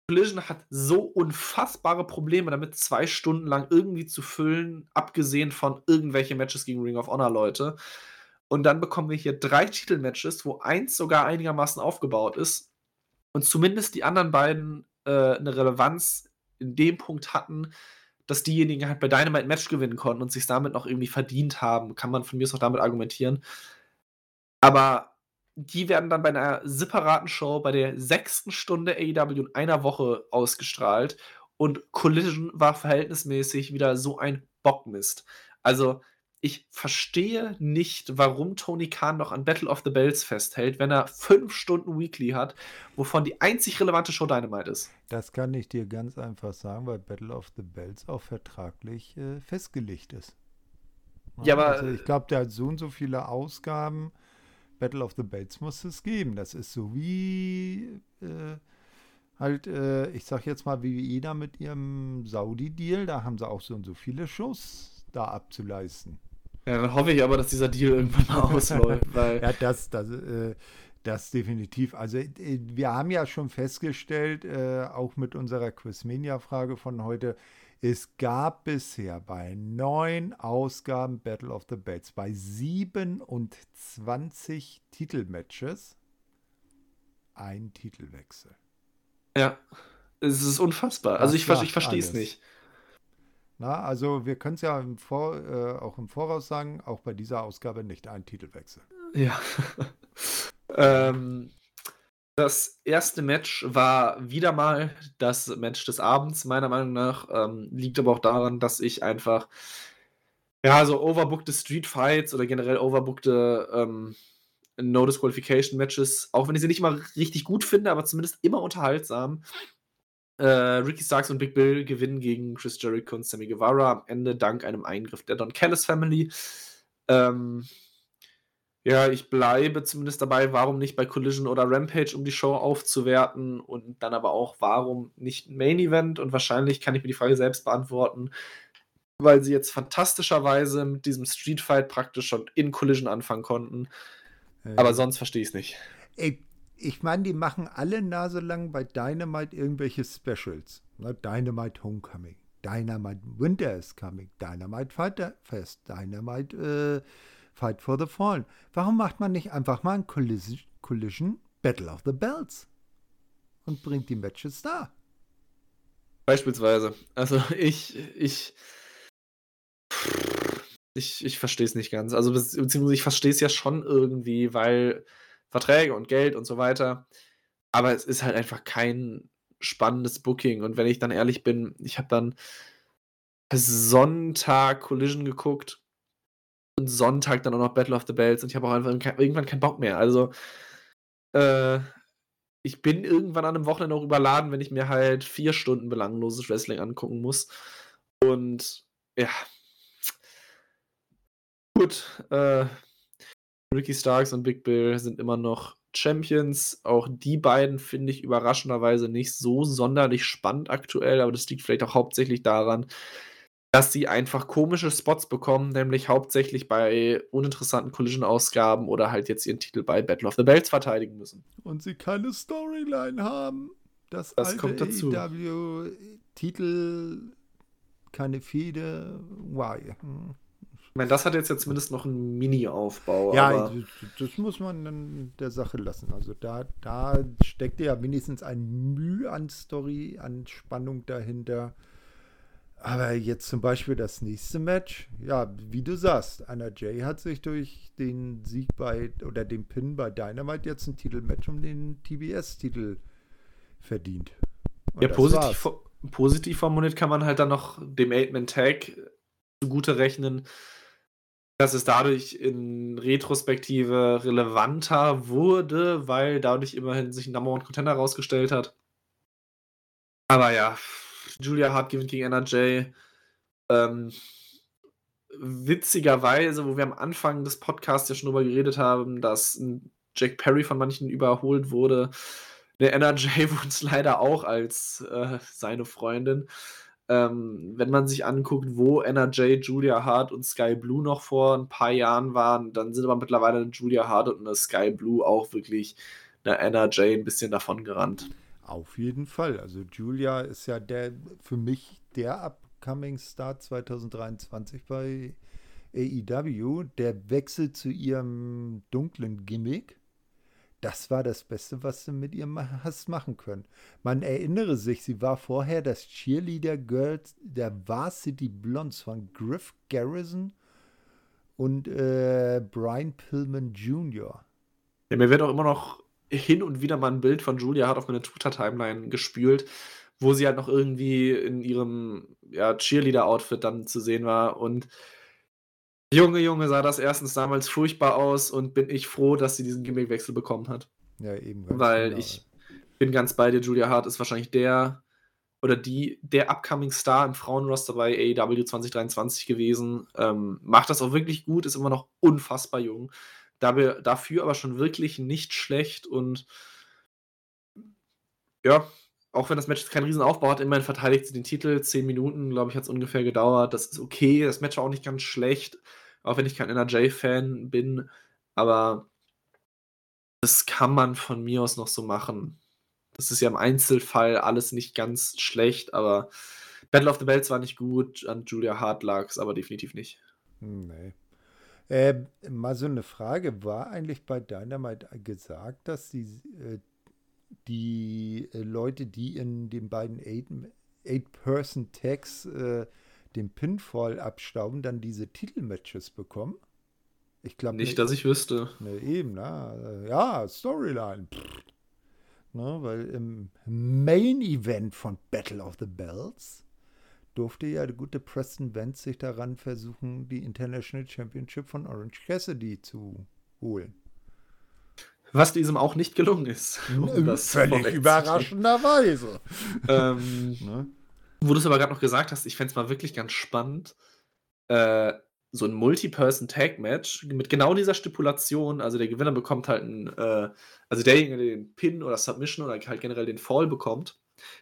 Collision hat so unfassbare Probleme damit, zwei Stunden lang irgendwie zu füllen, abgesehen von irgendwelche Matches gegen Ring of Honor Leute. Und dann bekommen wir hier drei Titelmatches, wo eins sogar einigermaßen aufgebaut ist und zumindest die anderen beiden äh, eine Relevanz in dem Punkt hatten, dass diejenigen halt bei Dynamite ein Match gewinnen konnten und sich damit noch irgendwie verdient haben. Kann man von mir aus auch damit argumentieren. Aber die werden dann bei einer separaten Show bei der sechsten Stunde AEW in einer Woche ausgestrahlt und Collision war verhältnismäßig wieder so ein Bockmist. Also ich verstehe nicht, warum Tony Khan noch an Battle of the Bells festhält, wenn er fünf Stunden Weekly hat, wovon die einzig relevante Show Dynamite ist. Das kann ich dir ganz einfach sagen, weil Battle of the Bells auch vertraglich äh, festgelegt ist. Ja, aber. Also ich glaube, der hat so und so viele Ausgaben. Battle of the Bells muss es geben. Das ist so wie. Äh, halt, äh, ich sag jetzt mal, wie jeder mit ihrem Saudi-Deal, da haben sie auch so und so viele Shows da abzuleisten. Ja, dann hoffe ich aber, dass dieser Deal irgendwann mal ausläuft. Weil ja, das, das, äh, das definitiv. Also äh, wir haben ja schon festgestellt, äh, auch mit unserer Quizmania-Frage von heute, es gab bisher bei neun Ausgaben Battle of the Bells, bei 27 Titelmatches, ein Titelwechsel. Ja, es ist unfassbar. Das also ich, ich verstehe es nicht. Na, also wir können es ja im Vor, äh, auch im Voraus sagen, auch bei dieser Ausgabe nicht ein Titelwechsel. Ja. ähm, das erste Match war wieder mal das Match des Abends, meiner Meinung nach. Ähm, liegt aber auch daran, dass ich einfach, ja, so overbookte Street Fights oder generell overbookte ähm, No Disqualification Matches, auch wenn ich sie nicht mal richtig gut finde, aber zumindest immer unterhaltsam, äh, Ricky Starks und Big Bill gewinnen gegen Chris Jericho und Sammy Guevara am Ende dank einem Eingriff der Don Callis Family. Ähm, ja, ich bleibe zumindest dabei, warum nicht bei Collision oder Rampage, um die Show aufzuwerten und dann aber auch, warum nicht ein Main Event und wahrscheinlich kann ich mir die Frage selbst beantworten, weil sie jetzt fantastischerweise mit diesem Street Fight praktisch schon in Collision anfangen konnten. Ja. Aber sonst verstehe ich es nicht. Ey, ich meine, die machen alle Nase lang bei Dynamite irgendwelche Specials. Ne? Dynamite Homecoming, Dynamite Winter is Coming, Dynamite Fighter Fest, Dynamite äh, Fight for the Fallen. Warum macht man nicht einfach mal ein Collision, Collision Battle of the Bells und bringt die Matches da? Beispielsweise. Also ich, ich, ich, ich verstehe es nicht ganz. Also beziehungsweise ich verstehe es ja schon irgendwie, weil Verträge und Geld und so weiter. Aber es ist halt einfach kein spannendes Booking. Und wenn ich dann ehrlich bin, ich habe dann Sonntag Collision geguckt und Sonntag dann auch noch Battle of the Bells und ich habe auch einfach irgendwann keinen Bock mehr. Also, äh, ich bin irgendwann an einem Wochenende auch überladen, wenn ich mir halt vier Stunden belangloses Wrestling angucken muss. Und ja. Gut, äh, Ricky Starks und Big Bill sind immer noch Champions. Auch die beiden finde ich überraschenderweise nicht so sonderlich spannend aktuell, aber das liegt vielleicht auch hauptsächlich daran, dass sie einfach komische Spots bekommen, nämlich hauptsächlich bei uninteressanten Collision-Ausgaben oder halt jetzt ihren Titel bei Battle of the Bells verteidigen müssen. Und sie keine Storyline haben. Das, das kommt dazu. AEW-Titel, keine Fehde, why? Hm. Ich meine, das hat jetzt ja zumindest noch einen Mini-Aufbau. Ja, das, muss man dann der Sache lassen. Also da, da steckt ja mindestens ein Mühe an Story, an Spannung dahinter. Aber jetzt zum Beispiel das nächste Match, ja, wie du sagst, Anna Jay hat sich durch den Sieg bei oder den Pin bei Dynamite jetzt ein Titelmatch um den TBS-Titel verdient. Und ja, positiv, positiv formuliert kann man halt dann noch dem Eight-Man-Tag zugute rechnen, dass es dadurch in Retrospektive relevanter wurde, weil dadurch immerhin sich ein Number One Contender rausgestellt hat. Aber ja, Julia Hart gewinnt gegen NRJ. Ähm, witzigerweise, wo wir am Anfang des Podcasts ja schon drüber geredet haben, dass Jack Perry von manchen überholt wurde. Der NRJ wurde es leider auch als äh, seine Freundin. Ähm, wenn man sich anguckt, wo NRJ, Julia Hart und Sky Blue noch vor ein paar Jahren waren, dann sind aber mittlerweile eine Julia Hart und eine Sky Blue auch wirklich eine NRJ ein bisschen davon gerannt. Auf jeden Fall. Also Julia ist ja der für mich der upcoming Star 2023 bei AEW. Der Wechsel zu ihrem dunklen Gimmick. Das war das Beste, was du mit ihr hast machen können. Man erinnere sich, sie war vorher das Cheerleader Girl der Varsity Blondes von Griff Garrison und äh, Brian Pillman Jr. Ja, mir wird auch immer noch hin und wieder mal ein Bild von Julia Hart auf meine Twitter-Timeline gespült, wo sie halt noch irgendwie in ihrem ja, Cheerleader-Outfit dann zu sehen war. Und Junge, Junge, sah das erstens damals furchtbar aus und bin ich froh, dass sie diesen Gimmickwechsel bekommen hat. Ja, eben. Weil genau. ich bin ganz bei dir, Julia Hart ist wahrscheinlich der oder die, der upcoming Star im Frauenroster bei AEW 2023 gewesen. Ähm, macht das auch wirklich gut, ist immer noch unfassbar jung dafür aber schon wirklich nicht schlecht und ja, auch wenn das Match keinen riesen Aufbau hat, immerhin verteidigt sie den Titel. Zehn Minuten, glaube ich, hat es ungefähr gedauert. Das ist okay. Das Match war auch nicht ganz schlecht, auch wenn ich kein NRJ-Fan bin. Aber das kann man von mir aus noch so machen. Das ist ja im Einzelfall alles nicht ganz schlecht, aber Battle of the Bells war nicht gut. An Julia Hart lag es aber definitiv nicht. Nee. Äh, mal so eine Frage, war eigentlich bei Dynamite gesagt, dass die, äh, die äh, Leute, die in den beiden Eight-Person-Tags äh, den Pinfall abstauben, dann diese Titelmatches bekommen? Ich glaube nicht, ne, dass ich wüsste. Ne, eben, na, äh, ja, Storyline. Ne, weil im Main Event von Battle of the Bells durfte ja der gute Preston Vance sich daran versuchen, die International Championship von Orange Cassidy zu holen. Was diesem auch nicht gelungen ist. Um Völlig überraschenderweise. ähm, ne? Wo du es aber gerade noch gesagt hast, ich fände es mal wirklich ganz spannend, äh, so ein Multi-Person-Tag-Match mit genau dieser Stipulation, also der Gewinner bekommt halt einen, äh, also derjenige, der den Pin oder Submission oder halt generell den Fall bekommt,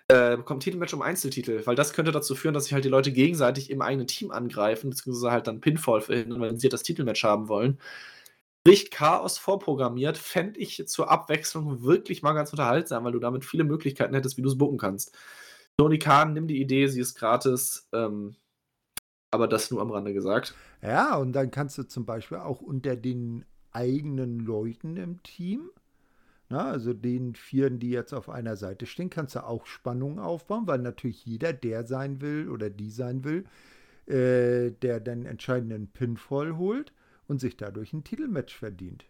äh, bekommt Titelmatch um Einzeltitel, weil das könnte dazu führen, dass sich halt die Leute gegenseitig im eigenen Team angreifen, beziehungsweise halt dann Pinfall verhindern, wenn sie das Titelmatch haben wollen. Sprich, Chaos vorprogrammiert, fände ich zur Abwechslung wirklich mal ganz unterhaltsam, weil du damit viele Möglichkeiten hättest, wie du es bucken kannst. Tony Khan, nimm die Idee, sie ist gratis, ähm, aber das nur am Rande gesagt. Ja, und dann kannst du zum Beispiel auch unter den eigenen Leuten im Team na, also den Vieren, die jetzt auf einer Seite stehen, kannst du auch Spannung aufbauen, weil natürlich jeder der sein will oder die sein will, äh, der den entscheidenden Pinfall holt und sich dadurch ein Titelmatch verdient.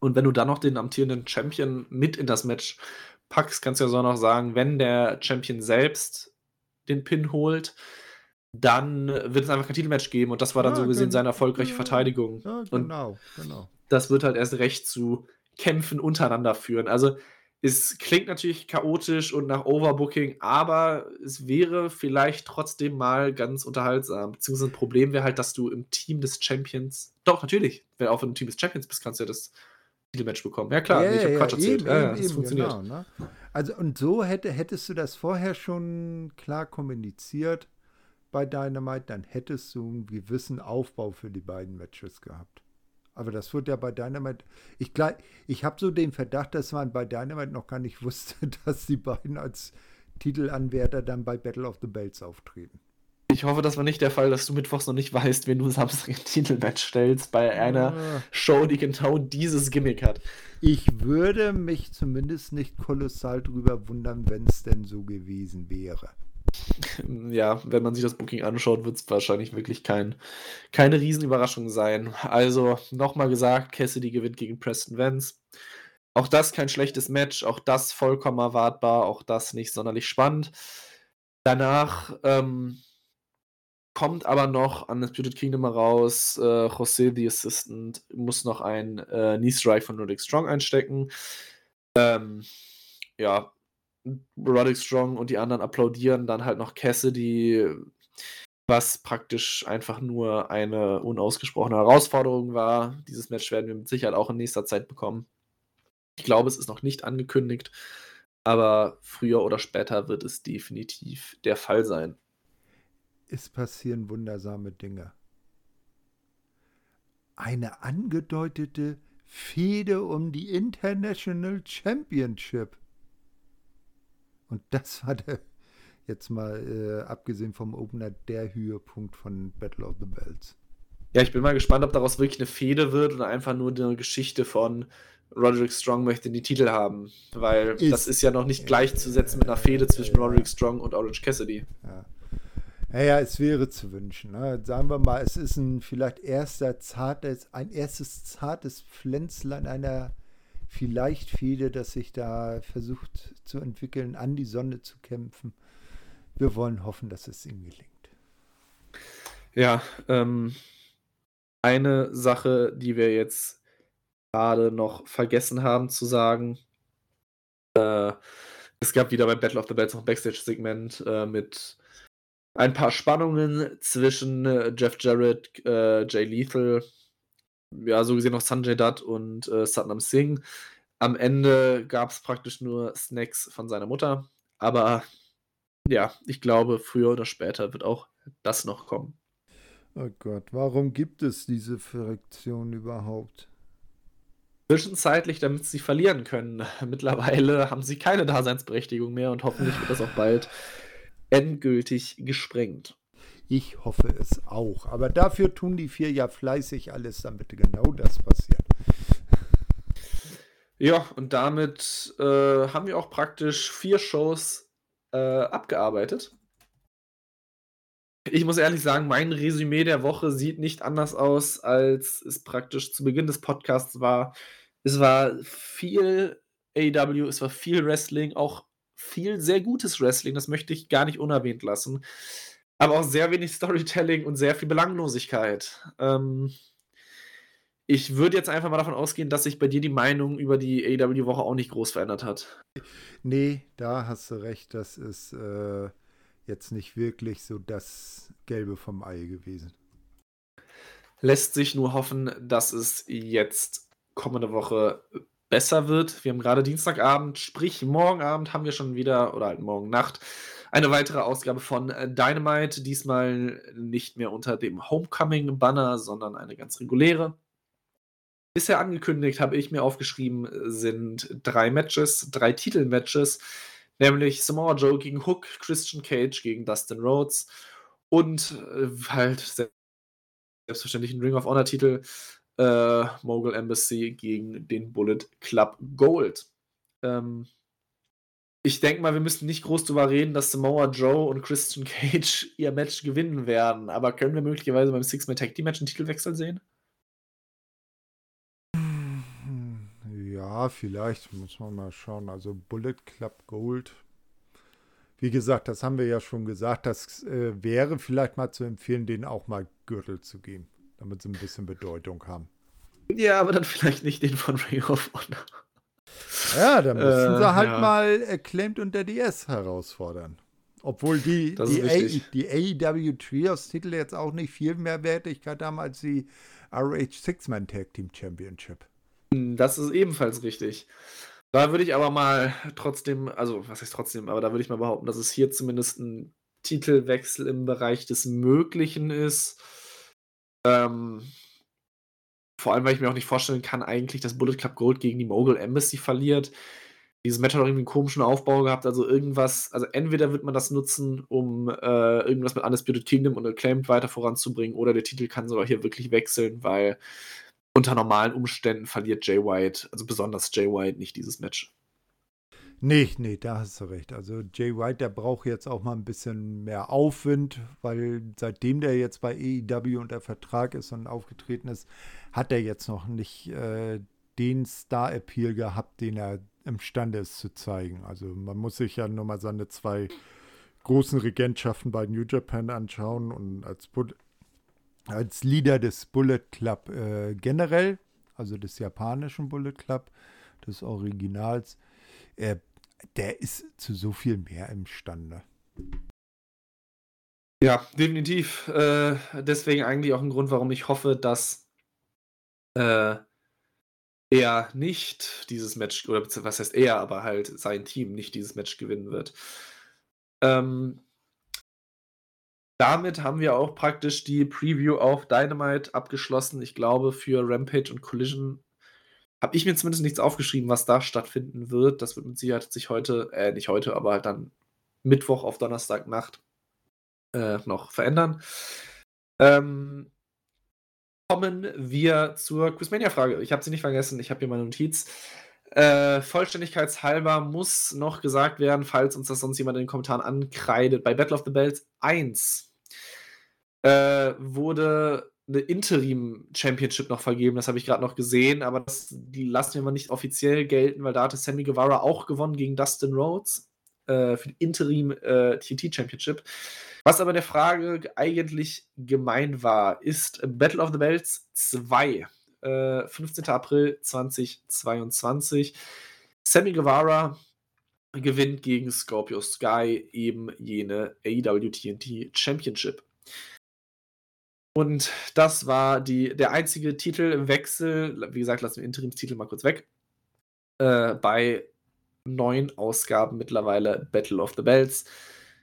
Und wenn du dann noch den amtierenden Champion mit in das Match packst, kannst du ja so noch sagen, wenn der Champion selbst den Pin holt, dann wird es einfach kein Titelmatch geben und das war dann ja, so gesehen seine erfolgreiche Verteidigung. Ja, genau, und genau. Das wird halt erst recht zu Kämpfen untereinander führen. Also es klingt natürlich chaotisch und nach Overbooking, aber es wäre vielleicht trotzdem mal ganz unterhaltsam. Beziehungsweise ein Problem wäre halt, dass du im Team des Champions, doch natürlich, wenn du auch im Team des Champions bist, kannst du ja das Titelmatch bekommen. Ja klar, ja, ich habe ja, Quatsch erzählt. Eben, ja, ja, das funktioniert. Genau, ne? Also und so hätte, hättest du das vorher schon klar kommuniziert bei Dynamite, dann hättest du einen gewissen Aufbau für die beiden Matches gehabt. Aber das wird ja bei Dynamite. Ich, ich habe so den Verdacht, dass man bei Dynamite noch gar nicht wusste, dass die beiden als Titelanwärter dann bei Battle of the Bells auftreten. Ich hoffe, das war nicht der Fall, dass du mittwochs noch nicht weißt, wen du Samstag im Titelmatch stellst bei einer ah. Show, die genau dieses Gimmick hat. Ich würde mich zumindest nicht kolossal drüber wundern, wenn es denn so gewesen wäre. ja, wenn man sich das Booking anschaut, wird es wahrscheinlich wirklich kein, keine Riesenüberraschung sein. Also, nochmal gesagt, Cassidy gewinnt gegen Preston Vance. Auch das kein schlechtes Match, auch das vollkommen erwartbar, auch das nicht sonderlich spannend. Danach ähm, kommt aber noch an das Undisputed Kingdom heraus, äh, José, the Assistant, muss noch ein äh, Knee Strike von Roderick Strong einstecken. Ähm, ja, Roderick Strong und die anderen applaudieren dann halt noch Cassidy, was praktisch einfach nur eine unausgesprochene Herausforderung war. Dieses Match werden wir mit Sicherheit auch in nächster Zeit bekommen. Ich glaube, es ist noch nicht angekündigt, aber früher oder später wird es definitiv der Fall sein. Es passieren wundersame Dinge. Eine angedeutete Fehde um die International Championship. Und das war der, jetzt mal äh, abgesehen vom Opener, der Höhepunkt von Battle of the Bells. Ja, ich bin mal gespannt, ob daraus wirklich eine Fehde wird oder einfach nur eine Geschichte von Roderick Strong möchte die Titel haben. Weil ist, das ist ja noch nicht gleichzusetzen mit einer Fehde zwischen. Roderick Strong und Orange Cassidy. Ja. Naja, es wäre zu wünschen. Ne? Sagen wir mal, es ist ein vielleicht erster zartes, ein erstes zartes Pflänzlein einer vielleicht Fehde, das sich da versucht zu entwickeln, an die Sonne zu kämpfen. Wir wollen hoffen, dass es ihm gelingt. Ja, ähm, eine Sache, die wir jetzt gerade noch vergessen haben zu sagen. Äh, es gab wieder beim Battle of the Bells noch ein Backstage-Segment äh, mit ein paar Spannungen zwischen äh, Jeff Jarrett, äh, Jay Lethal, ja, so gesehen noch Sanjay Dutt und äh, Satnam Singh. Am Ende gab es praktisch nur Snacks von seiner Mutter. Aber ja, ich glaube, früher oder später wird auch das noch kommen. Oh Gott, warum gibt es diese Fraktion überhaupt? Zwischenzeitlich, damit sie verlieren können. Mittlerweile haben sie keine Daseinsberechtigung mehr und hoffentlich wird das auch bald endgültig gesprengt. Ich hoffe es auch. Aber dafür tun die vier ja fleißig alles, damit genau das passiert. Ja, und damit äh, haben wir auch praktisch vier Shows äh, abgearbeitet. Ich muss ehrlich sagen, mein Resümee der Woche sieht nicht anders aus, als es praktisch zu Beginn des Podcasts war. Es war viel AW, es war viel Wrestling, auch viel sehr gutes Wrestling, das möchte ich gar nicht unerwähnt lassen aber auch sehr wenig Storytelling und sehr viel Belanglosigkeit. Ähm, ich würde jetzt einfach mal davon ausgehen, dass sich bei dir die Meinung über die AEW-Woche auch nicht groß verändert hat. Nee, da hast du recht. Das ist äh, jetzt nicht wirklich so das Gelbe vom Ei gewesen. Lässt sich nur hoffen, dass es jetzt kommende Woche besser wird. Wir haben gerade Dienstagabend, sprich morgen Abend haben wir schon wieder, oder halt morgen Nacht, eine weitere Ausgabe von äh, Dynamite, diesmal nicht mehr unter dem Homecoming-Banner, sondern eine ganz reguläre. Bisher angekündigt, habe ich mir aufgeschrieben, sind drei Matches, drei Titelmatches, nämlich Samoa Joe gegen Hook, Christian Cage gegen Dustin Rhodes und äh, halt selbstverständlich ein Ring of Honor-Titel, äh, Mogul Embassy gegen den Bullet Club Gold. Ähm, ich denke mal, wir müssen nicht groß darüber reden, dass Samoa Joe und Christian Cage ihr Match gewinnen werden. Aber können wir möglicherweise beim Six-Man Tag Team Match einen Titelwechsel sehen? Ja, vielleicht muss man mal schauen. Also Bullet Club Gold. Wie gesagt, das haben wir ja schon gesagt. Das äh, wäre vielleicht mal zu empfehlen, denen auch mal Gürtel zu geben, damit sie ein bisschen Bedeutung haben. Ja, aber dann vielleicht nicht den von Ring of Honor. Ja, da müssen äh, sie halt ja. mal Acclaimed und der DS herausfordern. Obwohl die, die, die AEW Trios-Titel jetzt auch nicht viel mehr Wertigkeit haben als die RH Six-Man Tag Team Championship. Das ist ebenfalls richtig. Da würde ich aber mal trotzdem, also was heißt trotzdem, aber da würde ich mal behaupten, dass es hier zumindest ein Titelwechsel im Bereich des Möglichen ist. Ähm, vor allem, weil ich mir auch nicht vorstellen kann, eigentlich, dass Bullet Club Gold gegen die Mogul Embassy verliert. Dieses Match hat auch irgendwie einen komischen Aufbau gehabt. Also irgendwas, also entweder wird man das nutzen, um äh, irgendwas mit Undisputed Kingdom und Acclaimed weiter voranzubringen, oder der Titel kann sogar hier wirklich wechseln, weil unter normalen Umständen verliert Jay White, also besonders Jay White, nicht dieses Match. Nee, nee, da hast du recht. Also Jay White, der braucht jetzt auch mal ein bisschen mehr Aufwind, weil seitdem der jetzt bei EIW unter Vertrag ist und aufgetreten ist, hat er jetzt noch nicht äh, den Star-Appeal gehabt, den er imstande ist zu zeigen. Also man muss sich ja nur mal seine zwei großen Regentschaften bei New Japan anschauen und als, als Leader des Bullet Club äh, generell, also des japanischen Bullet Club, des Originals, äh, der ist zu so viel mehr imstande. Ja, definitiv. Äh, deswegen eigentlich auch ein Grund, warum ich hoffe, dass äh, er nicht dieses Match, oder was heißt er, aber halt sein Team nicht dieses Match gewinnen wird. Ähm, damit haben wir auch praktisch die Preview auf Dynamite abgeschlossen. Ich glaube, für Rampage und Collision habe ich mir zumindest nichts aufgeschrieben, was da stattfinden wird. Das wird mit Sicherheit sich heute, äh, nicht heute, aber halt dann Mittwoch auf Donnerstagnacht äh, noch verändern. Ähm, kommen wir zur Quizmania-Frage. Ich habe sie nicht vergessen, ich habe hier meine Notiz. Äh, vollständigkeitshalber muss noch gesagt werden, falls uns das sonst jemand in den Kommentaren ankreidet. Bei Battle of the Bells 1 äh, wurde eine Interim-Championship noch vergeben, das habe ich gerade noch gesehen, aber das, die lassen wir mal nicht offiziell gelten, weil da hatte Sammy Guevara auch gewonnen gegen Dustin Rhodes äh, für die Interim-TT-Championship. Äh, Was aber der Frage eigentlich gemein war, ist Battle of the Belts 2, äh, 15. April 2022. Sammy Guevara gewinnt gegen Scorpio Sky eben jene AEW TNT Championship. Und das war die, der einzige Titelwechsel, wie gesagt, lassen wir Interimstitel mal kurz weg, äh, bei neun Ausgaben mittlerweile Battle of the Bells.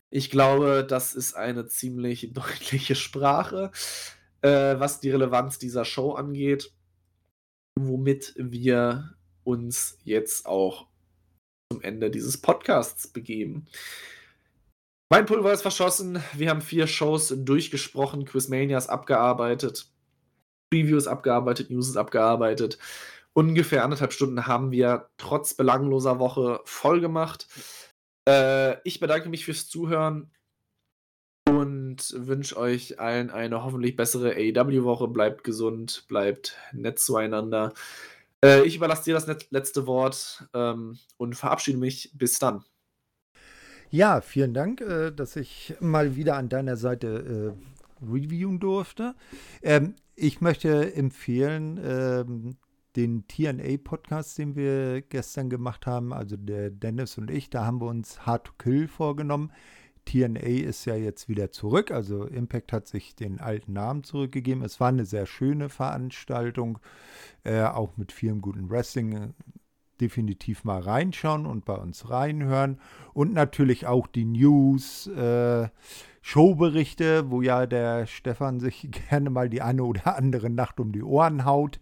Ich glaube, das ist eine ziemlich deutliche Sprache, äh, was die Relevanz dieser Show angeht, womit wir uns jetzt auch zum Ende dieses Podcasts begeben. Mein Pulver ist verschossen. Wir haben vier Shows durchgesprochen, Quizmanias abgearbeitet, Previews abgearbeitet, News abgearbeitet. Ungefähr anderthalb Stunden haben wir trotz belangloser Woche voll gemacht. Äh, ich bedanke mich fürs Zuhören und wünsche euch allen eine hoffentlich bessere AEW-Woche. Bleibt gesund, bleibt nett zueinander. Äh, ich überlasse dir das letzte Wort ähm, und verabschiede mich. Bis dann. Ja, vielen Dank, äh, dass ich mal wieder an deiner Seite äh, reviewen durfte. Ähm, ich möchte empfehlen, ähm, den TNA-Podcast, den wir gestern gemacht haben, also der Dennis und ich, da haben wir uns Hard to Kill vorgenommen. TNA ist ja jetzt wieder zurück, also Impact hat sich den alten Namen zurückgegeben. Es war eine sehr schöne Veranstaltung, äh, auch mit vielem guten Wrestling definitiv mal reinschauen und bei uns reinhören. Und natürlich auch die News, äh, Showberichte, wo ja der Stefan sich gerne mal die eine oder andere Nacht um die Ohren haut.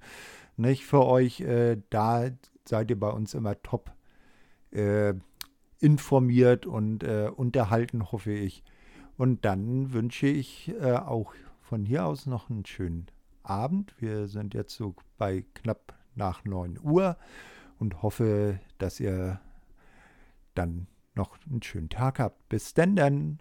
Nicht für euch, äh, da seid ihr bei uns immer top äh, informiert und äh, unterhalten, hoffe ich. Und dann wünsche ich äh, auch von hier aus noch einen schönen Abend. Wir sind jetzt so bei knapp nach 9 Uhr und hoffe, dass ihr dann noch einen schönen Tag habt. Bis denn dann.